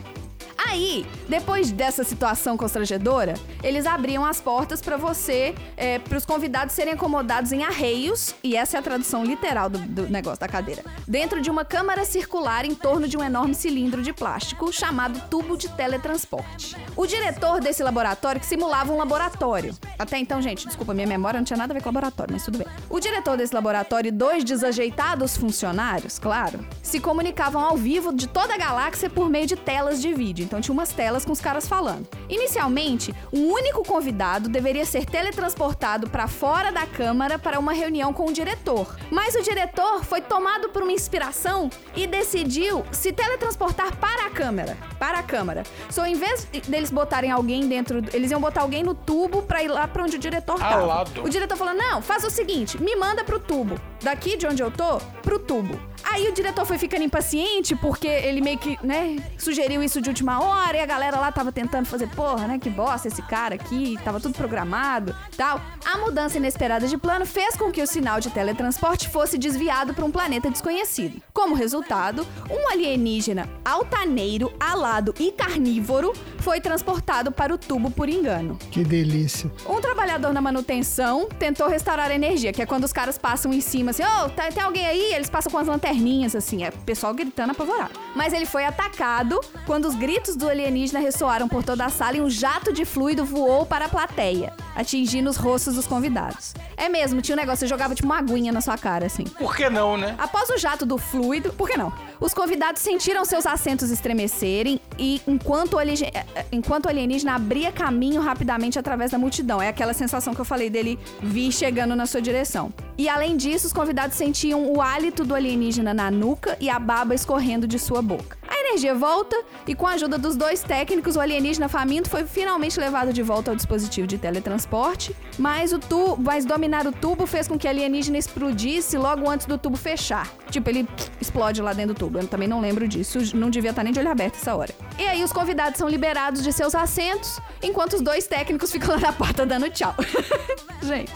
Aí, depois dessa situação constrangedora, eles abriam as portas pra você, é, para os convidados serem acomodados em arreios, e essa é a tradução literal do, do negócio da cadeira, dentro de uma câmara circular em torno de um enorme cilindro de plástico chamado tubo de teletransporte. O diretor desse laboratório que simulava um laboratório. Até então, gente, desculpa, minha memória não tinha nada a ver com laboratório, mas tudo bem. O diretor desse laboratório e dois desajeitados funcionários, claro, se comunicavam ao vivo de toda a galáxia por meio de telas de vídeo. Então tinha umas telas com os caras falando. Inicialmente, um único convidado deveria ser teletransportado para fora da câmara para uma reunião com o diretor. Mas o diretor foi tomado por uma inspiração e decidiu se teletransportar para a câmera. Para a câmara. Só em vez deles botarem alguém dentro, eles iam botar alguém no tubo para ir lá para onde o diretor tava. O diretor falou: "Não, faz o seguinte, me manda pro tubo. Daqui de onde eu tô, pro tubo." Aí o diretor foi ficando impaciente porque ele meio que, né, sugeriu isso de última hora e a galera lá tava tentando fazer, porra, né, que bosta esse cara aqui, tava tudo programado, tal. A mudança inesperada de plano fez com que o sinal de teletransporte fosse desviado para um planeta desconhecido. Como resultado, um alienígena altaneiro, alado e carnívoro foi transportado para o tubo por engano. Que delícia. Um trabalhador na manutenção tentou restaurar a energia, que é quando os caras passam em cima, assim, ô, tá- tem alguém aí? Eles passam com as lanterninhas, assim, é pessoal gritando apavorado. Mas ele foi atacado quando os gritos do alienígena ressoaram por toda a sala e um jato de fluido voou para a plateia, atingindo os rostos dos convidados. É mesmo, tinha um negócio, você jogava tipo uma aguinha na sua cara, assim. Por que não, né? Após o jato do fluido, por que não? Os convidados sentiram seus assentos estremecerem e enquanto o, alienígena, enquanto o alienígena abria caminho rapidamente através da multidão. É aquela sensação que eu falei dele vir chegando na sua direção. E além disso, os convidados sentiam o hálito do alienígena na nuca e a baba escorrendo de sua boca. A energia volta e com a ajuda dos dois técnicos, o alienígena faminto foi finalmente levado de volta ao dispositivo de teletransporte, mas o tubo, mas dominar o tubo fez com que o alienígena explodisse logo antes do tubo fechar. Tipo, ele explode lá dentro do tubo. Eu também não lembro disso, não devia estar nem de olho aberto essa hora. E aí os convidados são liberados de seus assentos, enquanto os dois técnicos ficam lá na porta dando tchau. Gente,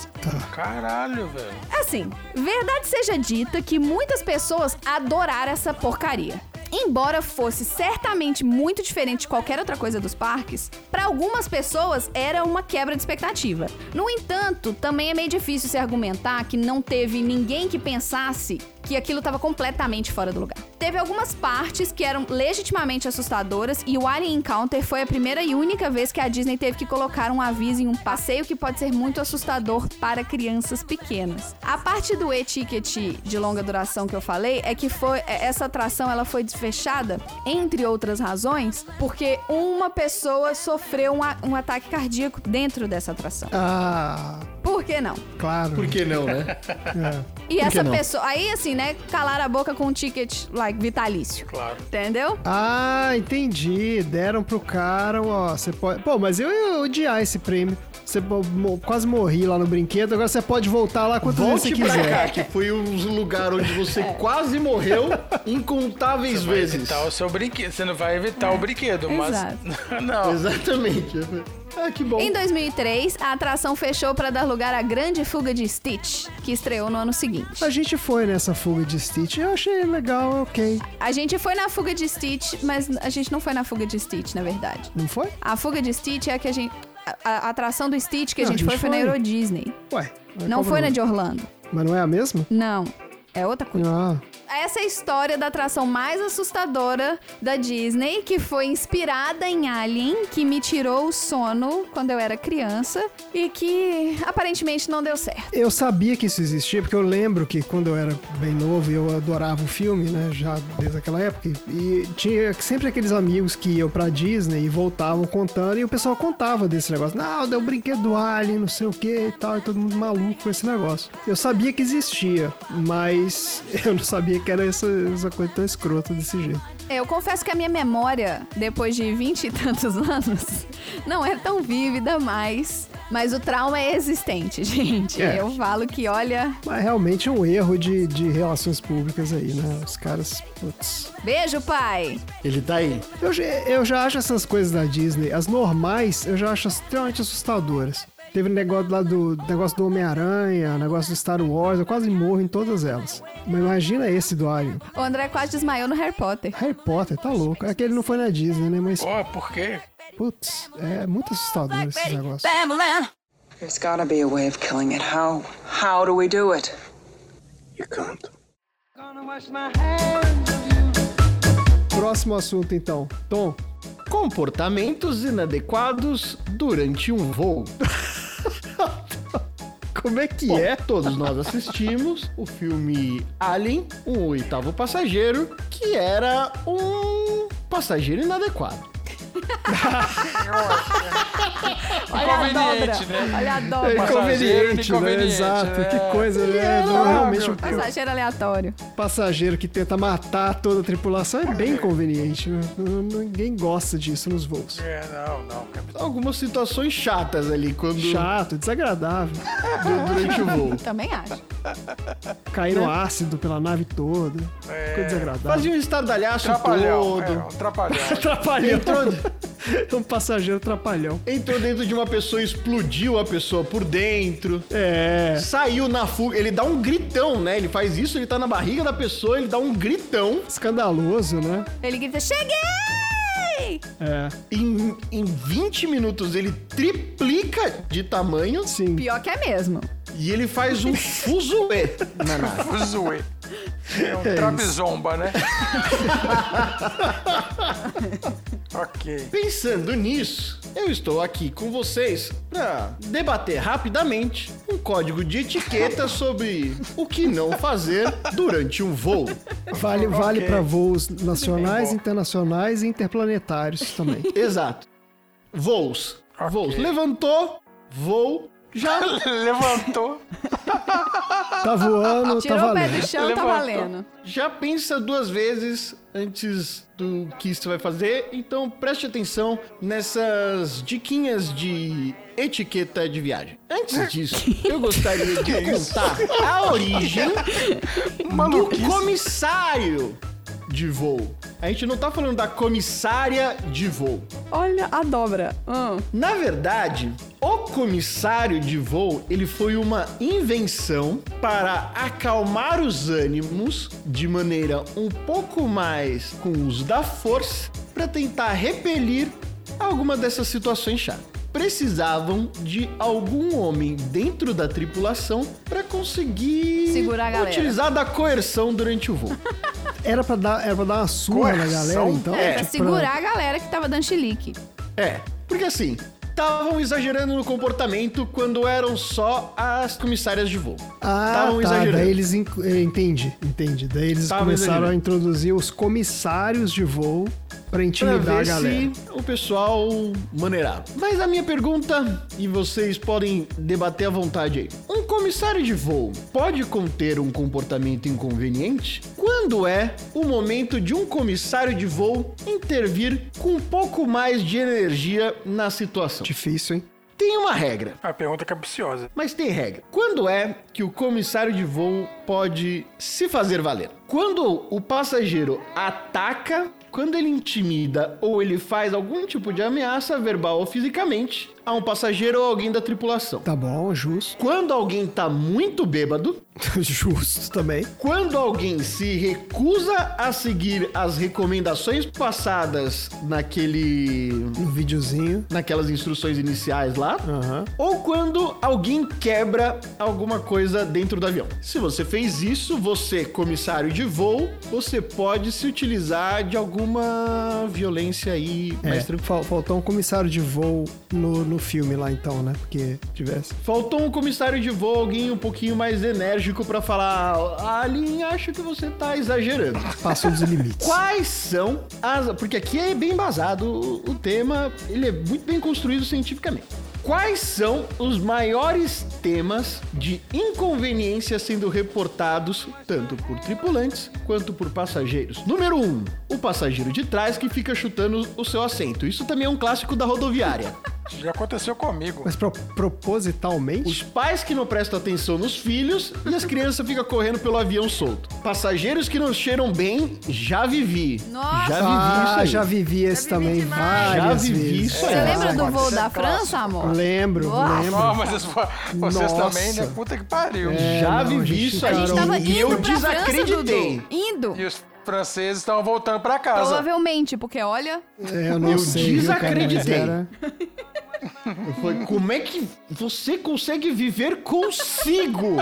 Caralho, velho. Assim, verdade seja dita que muitas pessoas adoraram essa porcaria. Embora fosse certamente muito diferente de qualquer outra coisa dos parques, para algumas pessoas era uma quebra de expectativa. No entanto, também é meio difícil se argumentar que não teve ninguém que pensasse que aquilo tava completamente fora do lugar. Teve algumas partes que eram legitimamente assustadoras e o Alien Encounter foi a primeira e única vez que a Disney teve que colocar um aviso em um passeio que pode ser muito assustador para crianças pequenas. A parte do e-ticket de longa duração que eu falei é que foi é, essa atração ela foi desfechada entre outras razões porque uma pessoa sofreu um, a- um ataque cardíaco dentro dessa atração. Ah, Por que não? claro. Por que não, né? É. E Por essa pessoa. Aí, assim, né? Calar a boca com um ticket, like, vitalício. Claro. Entendeu? Ah, entendi. Deram pro cara, ó. Você pode. Pô, mas eu ia odiar esse prêmio. Você quase morri lá no brinquedo, agora você pode voltar lá quantas vezes você pra quiser. cá, que foi um lugar onde você quase morreu incontáveis Vai vezes. evitar o seu brinquedo. Você não vai evitar o brinquedo, mas. Exato. não. Exatamente. Ah, que bom. Em 2003, a atração fechou para dar lugar à Grande Fuga de Stitch, que estreou no ano seguinte. A gente foi nessa fuga de Stitch. Eu achei legal, ok. A gente foi na Fuga de Stitch, mas a gente não foi na Fuga de Stitch, na verdade. Não foi? A Fuga de Stitch é a que a gente. A, a atração do Stitch que a Não, gente, a gente foi foi na. Euro Disney. Ué. Não foi na de Orlando. Mas não é a mesma? Não. É outra coisa. Ah, Essa é a história da atração mais assustadora da Disney, que foi inspirada em Alien, que me tirou o sono quando eu era criança e que aparentemente não deu certo. eu sabia que isso existia, porque eu lembro que quando eu era bem novo, eu adorava o filme, né? Já desde aquela época. E tinha sempre aqueles amigos que iam pra Disney e voltavam contando, e o pessoal contava desse negócio. Não, deu brinquedo do Alien, não sei o que e tal, e todo mundo maluco com esse negócio. Eu sabia que existia, mas eu não sabia que era essa, essa coisa tão escrota desse jeito. Eu confesso que a minha memória, depois de vinte e tantos anos, não é tão vívida mais. Mas o trauma é existente, gente. É. Eu falo que, olha. Mas realmente é um erro de, de relações públicas aí, né? Os caras, putz. Beijo, pai! Ele tá aí. Eu, eu já acho essas coisas da Disney, as normais, eu já acho extremamente assustadoras. Teve o negócio lá do negócio do Homem-Aranha, negócio do Star Wars, eu quase morro em todas elas. Mas imagina esse do Alien. O André quase desmaiou no Harry Potter. Harry Potter, tá louco. É que ele não foi na Disney, né? Mas, Pô, por quê? putz, é muito assustador esse negócio. There's gotta be a way of killing it. How? How do we do it? You can't. Próximo assunto, então. Tom, Comportamentos inadequados durante um voo. como é que Bom, é? todos nós assistimos o filme Alien, um oitavo passageiro, que era um passageiro inadequado. Inconveniente, né? Olha a É dobra. Passageiro inconveniente, né? inconveniente, Exato, né? que coisa, né? era Não, realmente, um Passageiro aleatório. passageiro que tenta matar toda a tripulação é bem inconveniente. né? Ninguém gosta disso nos voos. É, não, não, capitão. Algumas situações chatas ali quando Chato, desagradável. du- durante o voo. Também acho. Cair no ácido pela nave toda. Ficou desagradável. Fazia um estardalhaço todo. É, um trapalhão. Trapalhão. um passageiro trapalhão. Entrou dentro de uma pessoa, explodiu a pessoa por dentro. É. Saiu na fuga. Ele dá um gritão, né? Ele faz isso, ele tá na barriga da pessoa, ele dá um gritão. Escandaloso, né? Ele grita: Cheguei! É. Em, em 20 minutos ele triplica de tamanho Sim. Pior que é mesmo. e ele faz um fuzuê na nave. Zoe. É um trapezomba, né? ok. Pensando nisso, eu estou aqui com vocês para debater rapidamente um código de etiqueta sobre o que não fazer durante um voo. Vale, vale Ok. para voos nacionais, internacionais e interplanetários também. Exato. Voos. Ok. Voos. Levantou, voo, já. Levantou. Tá voando, tá Tirou o pé valendo. do chão, tá Levantou. valendo. Já pensa duas vezes antes do que você vai fazer, então preste atenção nessas diquinhas de etiqueta de viagem. Antes disso, eu gostaria de contar a origem do comissário de voo. A gente não tá falando da comissária de voo. Olha a dobra. Hum. Na verdade, o comissário de voo, ele foi uma invenção para acalmar os ânimos de maneira um pouco mais com o uso da força para tentar repelir alguma dessas situações chatas. Precisavam de algum homem dentro da tripulação para conseguir Segurar a galera. utilizar da coerção durante o voo. Era pra dar, era pra dar uma surra na Coerção? galera, então? É, pra Tipo, segurar a galera que tava dando chilique. É, porque assim, estavam exagerando no comportamento quando eram só as comissárias de voo. Ah, Estavam tá. exagerando. Daí eles. inc- eh, Entendi, entendi. Daí eles Estavam começaram exagerando. a introduzir os comissários de voo pra Pra intimidar a ver galera. se o pessoal maneirar. Mas a minha pergunta, e vocês podem debater à vontade aí. Um comissário de voo pode conter um comportamento inconveniente? Quando é o momento de um comissário de voo intervir com um pouco mais de energia na situação? Difícil, hein? Tem uma regra. A pergunta é capciosa. Mas tem regra. Quando é que o comissário de voo pode se fazer valer? Quando o passageiro ataca, quando ele intimida ou ele faz algum tipo de ameaça verbal ou fisicamente a um passageiro ou alguém da tripulação. Tá bom, justo. Quando alguém tá muito bêbado, justo também. quando alguém se recusa a seguir as recomendações passadas naquele No videozinho. naquelas instruções iniciais lá, Aham. ou quando alguém quebra alguma coisa dentro do avião. Se você fez isso, você, comissário de voo, você pode se utilizar de alguma violência aí É, mais tranquila. fal- faltou um comissário de voo no, no filme lá então, né? Porque tivesse. Faltou um comissário de voo, alguém um pouquinho mais enérgico pra falar, Alien, acho que você tá exagerando. Passou dos limites. Quais são as. Porque aqui é bem embasado o, o tema, ele é muito bem construído cientificamente. Quais são os maiores temas de inconveniência sendo reportados tanto por tripulantes quanto por passageiros? Número 1. Um, o passageiro de trás que fica chutando o seu assento. Isso também é um clássico da rodoviária. Isso já aconteceu comigo. Mas pro- propositalmente? Os pais que não prestam atenção nos filhos e as crianças ficam correndo pelo avião solto. Passageiros que não cheiram bem, já vivi. Nossa! Já vivi isso Ah, aí. já vivi esse vivi também demais. Já várias vivi vezes. isso aí. Você lembra do voo da. França, amor? Lembro, Nossa. lembro. Ó, mas vocês Nossa. também, né? Puta que pariu. É, Já não, vivi isso A aí. gente tava E indo eu pra França, desacreditei. Dudu. Indo. E os franceses estavam voltando pra casa. Provavelmente, porque olha... É, eu não Eu sei, viu, cara, mas desacreditei. era- Eu falei, como é que você consegue viver consigo?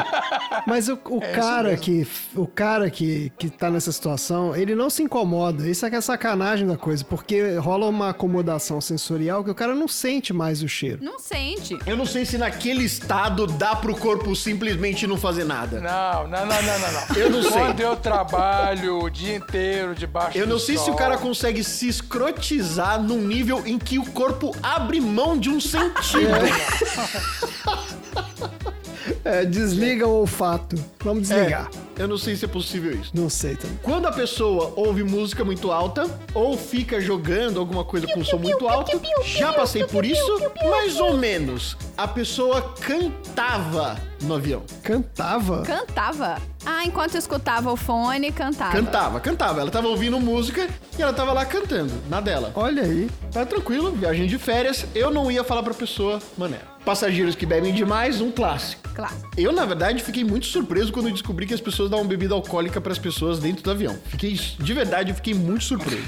Mas o, o cara que o cara que, que tá nessa situação, ele não se incomoda. Isso é que é sacanagem da coisa, porque rola uma acomodação sensorial que o cara não sente mais o cheiro. Não sente. Eu não sei se naquele estado dá pro corpo simplesmente não fazer nada. Não, não, não, não, não, não. Eu não sei. Quando eu trabalho o dia inteiro debaixo Eu não do sei se sol, o cara consegue se escrotizar num nível em que o corpo abre mão de um sentido. É, desliga o olfato. Vamos desligar. É, eu não sei se é possível isso. Não sei também. Quando a pessoa ouve música muito alta ou fica jogando alguma coisa com som muito alto, já passei por isso, mais ou menos. A pessoa cantava no avião. Cantava? Cantava. Ah, enquanto eu escutava o fone, cantava. Cantava, cantava. Ela tava ouvindo música e ela tava lá cantando, na dela. Olha aí. Tá tranquilo, viagem de férias. Eu não ia falar pra pessoa, mané. Passageiros que bebem demais, um clássico. Claro. Eu, na verdade, fiquei muito surpreso quando descobri que as pessoas davam bebida alcoólica pras pessoas dentro do avião. Fiquei, de verdade, eu fiquei muito surpreso.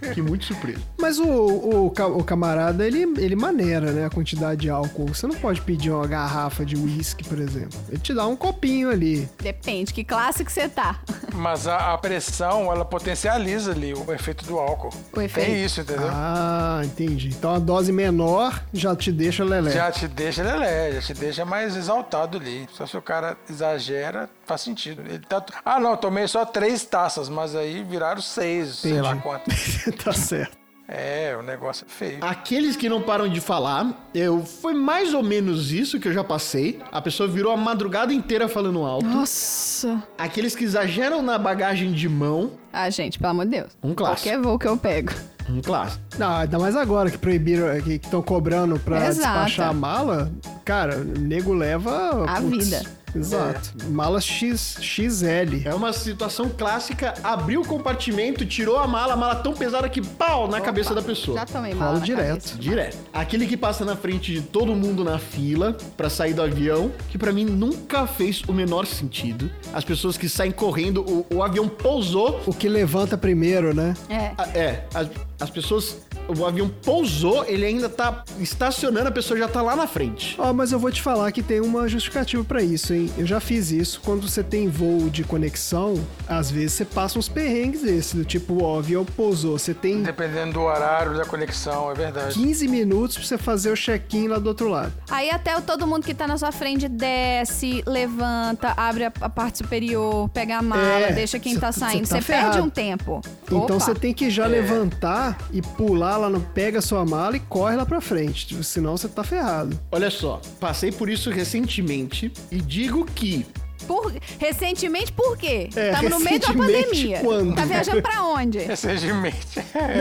Fiquei muito surpreso. Mas o, o, o camarada, ele, ele maneira, né? A quantidade de álcool. Você não pode pedir uma garrafa de uísque, por exemplo. Ele te dá um copinho ali. Depende, que classe que você tá. Mas a, a pressão, ela potencializa ali o efeito do álcool. O efeito. Tem isso, entendeu? Ah, entendi. Então a dose menor já te deixa lelé. Já te deixa lelé, já te deixa mais exaltado ali. Só se o cara exagera, faz sentido. Ele tá... Ah, não, tomei só três taças, mas aí viraram seis, sei lá Entendi. quantas. tá certo. É, o negócio é feio. Aqueles que não param de falar, eu foi mais ou menos isso que eu já passei. A pessoa virou a madrugada inteira falando alto. Nossa. Aqueles que exageram na bagagem de mão, Ah, gente, pelo amor de Deus. Um clássico. Qualquer voo que eu pego. um clássico. Não, ainda mais agora que proibiram, que estão cobrando pra Exato. despachar a mala. Cara, o nego leva. A vida. Exato. Mala X, XL. É uma situação clássica, abriu o compartimento, tirou a mala, a mala tão pesada que pau na cabeça da pessoa. Já tomei Rola mal. na direto. cabeça. Direto. Aquele que passa na frente de todo mundo na fila pra sair do avião, que pra mim nunca fez o menor sentido. As pessoas que saem correndo, o, o avião pousou. O que levanta primeiro, né? É. a- É, as, as pessoas o avião pousou, ele ainda tá estacionando, a pessoa já tá lá na frente. Ó, mas eu vou te falar que tem uma justificativa pra isso, hein? Eu já fiz isso. Quando você tem voo de conexão, às vezes você passa uns perrengues desses, do tipo, ó, o avião pousou, você tem Dependendo do horário da conexão, é verdade. 15 minutos pra você fazer o check-in lá do outro lado. Aí até o- todo mundo que tá na sua frente desce, levanta, abre a, parte superior, pega a mala, É, deixa quem cê- tá saindo. tá Você perde ferrado. um tempo. Então você tem que já levantar e pular lá no. Pega a sua mala e corre lá pra frente. Senão você tá ferrado. Olha só, passei por isso recentemente e digo que Por- Recentemente, por quê? É, no meio da pandemia. quando? Tá viajando pra onde? Recentemente.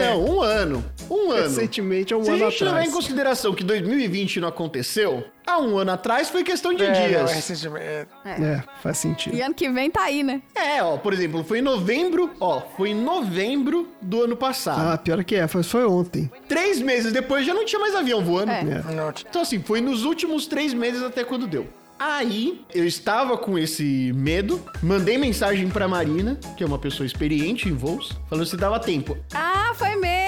Não, um ano. Um ano. Recentemente, há um Se a ano gente levar atrás. em consideração que 2020 não aconteceu, há um ano atrás foi questão de É, não, é dias. recentemente. é. É, faz sentido. E ano que vem tá aí, né? É, ó, por exemplo, foi em novembro, ó, foi em novembro do ano passado. Ah, pior que é, foi, foi ontem. Três meses depois já não tinha mais avião voando. É. É. Não, Então, assim, foi nos últimos três meses até quando deu. Aí, eu estava com esse medo, mandei mensagem pra Marina, que é uma pessoa experiente em voos, falando se dava tempo. Ah, foi mesmo.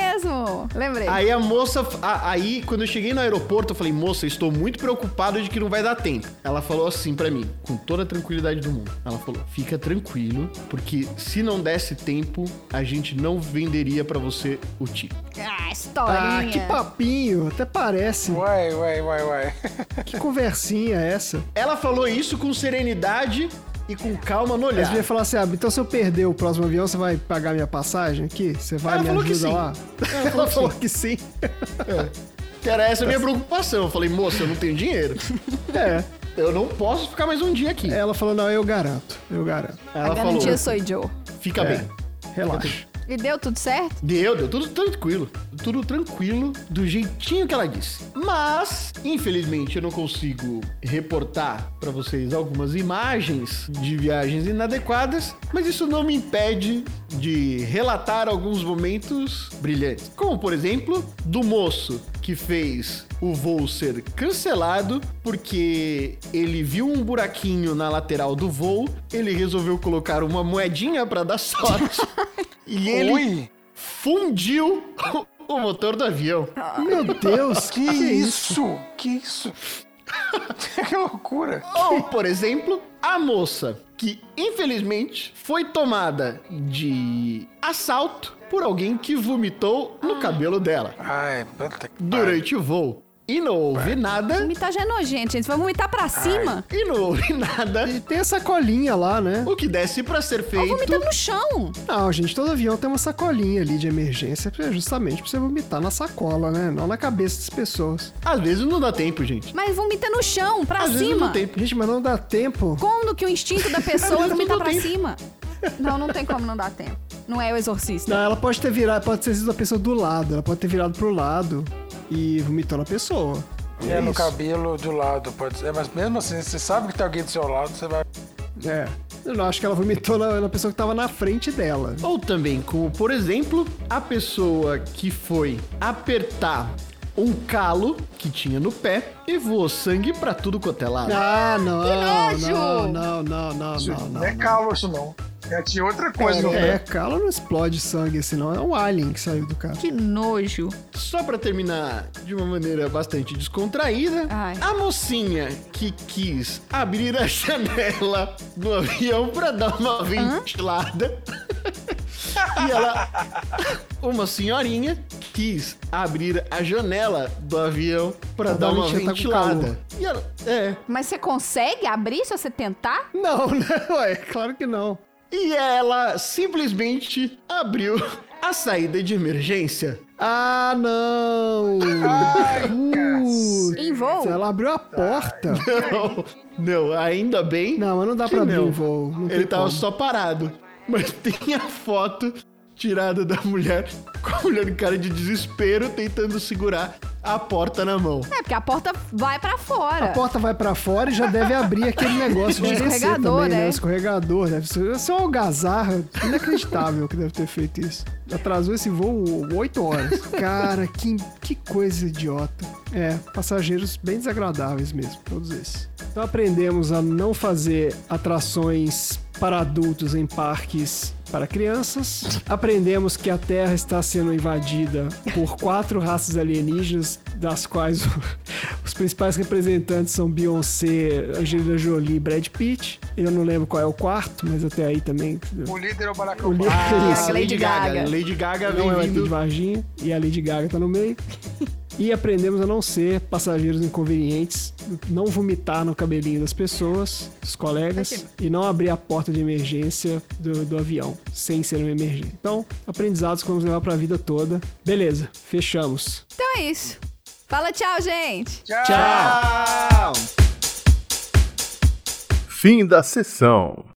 Lembrei. Aí a moça, a- aí quando eu cheguei no aeroporto, eu falei, moça, estou muito preocupado de que não vai dar tempo. Ela falou assim pra mim, com toda a tranquilidade do mundo. Ela falou, fica tranquilo, porque se não desse tempo, a gente não venderia pra você o ticket. Ah, historinha. Ah, que papinho, até parece. Uai, uai, uai, uai. Que conversinha é essa? Ela falou isso com serenidade e com calma no olhar. você ia falar assim, ah, então se eu perder o próximo avião, você vai pagar minha passagem aqui? Você vai Ela me falou ajuda lá? Ela falou que sim. Que era essa a minha preocupação. Eu falei, moça, eu não tenho dinheiro. É. Eu não posso ficar mais um dia aqui. Ela falou, não, eu garanto, eu garanto. Ela A falou, garantia sou Joe. fica É. bem. Relaxa. E deu tudo certo? Deu, deu tudo tranquilo. Tudo tranquilo, do jeitinho que ela disse. Mas, infelizmente, eu não consigo reportar pra vocês algumas imagens de viagens inadequadas, mas isso não me impede de relatar alguns momentos brilhantes. Como, por exemplo, do moço que fez o voo ser cancelado porque ele viu um buraquinho na lateral do voo, ele resolveu colocar uma moedinha pra dar sorte. e ele Ui, fundiu o motor do avião. Meu Deus, que isso? Que isso? que loucura. Ou, por exemplo, a moça que infelizmente foi tomada de assalto por alguém que vomitou no cabelo dela Ai, puta que durante o voo. E não houve nada. Vomitar já é nojento, gente. Vai vomitar pra cima. E não houve nada. E tem a sacolinha lá, né? O que desse pra ser Ou feito. vomitar no chão. Não, gente, todo avião tem uma sacolinha ali de emergência, justamente pra você vomitar na sacola, né? Não na cabeça das pessoas. Às vezes não dá tempo, gente. Mas vomita no chão, pra Às vezes não cima. dá tempo. Gente, mas não dá tempo. Como que o instinto da pessoa é vomitar não pra tem. cima? Não, não tem como não dar tempo. Não é o exorcista. Não, ela pode ter virado, pode ter sido a pessoa do lado, ela pode ter virado pro lado e vomitou na pessoa. É, no isso. cabelo do lado, pode ser. Mas mesmo assim, você sabe que tem alguém do seu lado, você vai. É. Eu não acho que ela vomitou na, na pessoa que tava na frente dela. Ou também, como por exemplo, a pessoa que foi apertar um calo que tinha no pé e voou sangue pra tudo quanto é lado. Ah, não. nojo! Não, não, não, não, Isso não, não. é calo isso não. É, tinha outra coisa no É, pé. calo não explode sangue, senão é um alien que saiu do cara. Que nojo. Só pra terminar de uma maneira bastante descontraída, Ai. a mocinha que quis abrir a janela do avião pra dar uma ventilada. e ela, uma senhorinha, quis abrir a janela do avião pra Pra dar uma tá ventilada. calor. E ela, é. Mas você consegue abrir se você tentar? Não, não, é claro que não. E ela simplesmente abriu a saída de emergência. Ah, não! Putz, Em voo? ela abriu a porta. Não, não, ainda bem. Não, mas não dá que pra abrir não. em voo. Ele tava como. só parado. Mas tem a foto tirada da mulher com a mulher em cara de desespero tentando segurar a porta na mão. É, porque a porta vai pra fora. A porta vai pra fora e já deve abrir aquele negócio de escorregador, também, né? né? Escorregador. Deve ser, deve ser uma algazarra inacreditável que deve ter feito isso. Atrasou esse voo oito horas. Cara, que, que coisa idiota. É, passageiros bem desagradáveis mesmo, todos esses. Então aprendemos a não fazer atrações para adultos em parques para crianças. Aprendemos que a Terra está sendo invadida por quatro raças alienígenas, das quais o- os principais representantes são Beyoncé, Angelina Jolie e Brad Pitt. Eu não lembro qual é o quarto, mas até aí também. O líder é o Barack O Obama. líder é isso. Ah, Lady Lady Gaga. Gaga. Lady Gaga Não é o vem ET de vindo. Varginha e a Lady Gaga tá no meio. E aprendemos a não ser passageiros inconvenientes, não vomitar no cabelinho das pessoas, dos colegas, e não abrir a porta de emergência do, do avião, sem ser uma emergência. Então, aprendizados que vamos levar pra vida toda. Beleza, fechamos. Então é isso. Fala tchau, gente! Tchau! Fim da sessão.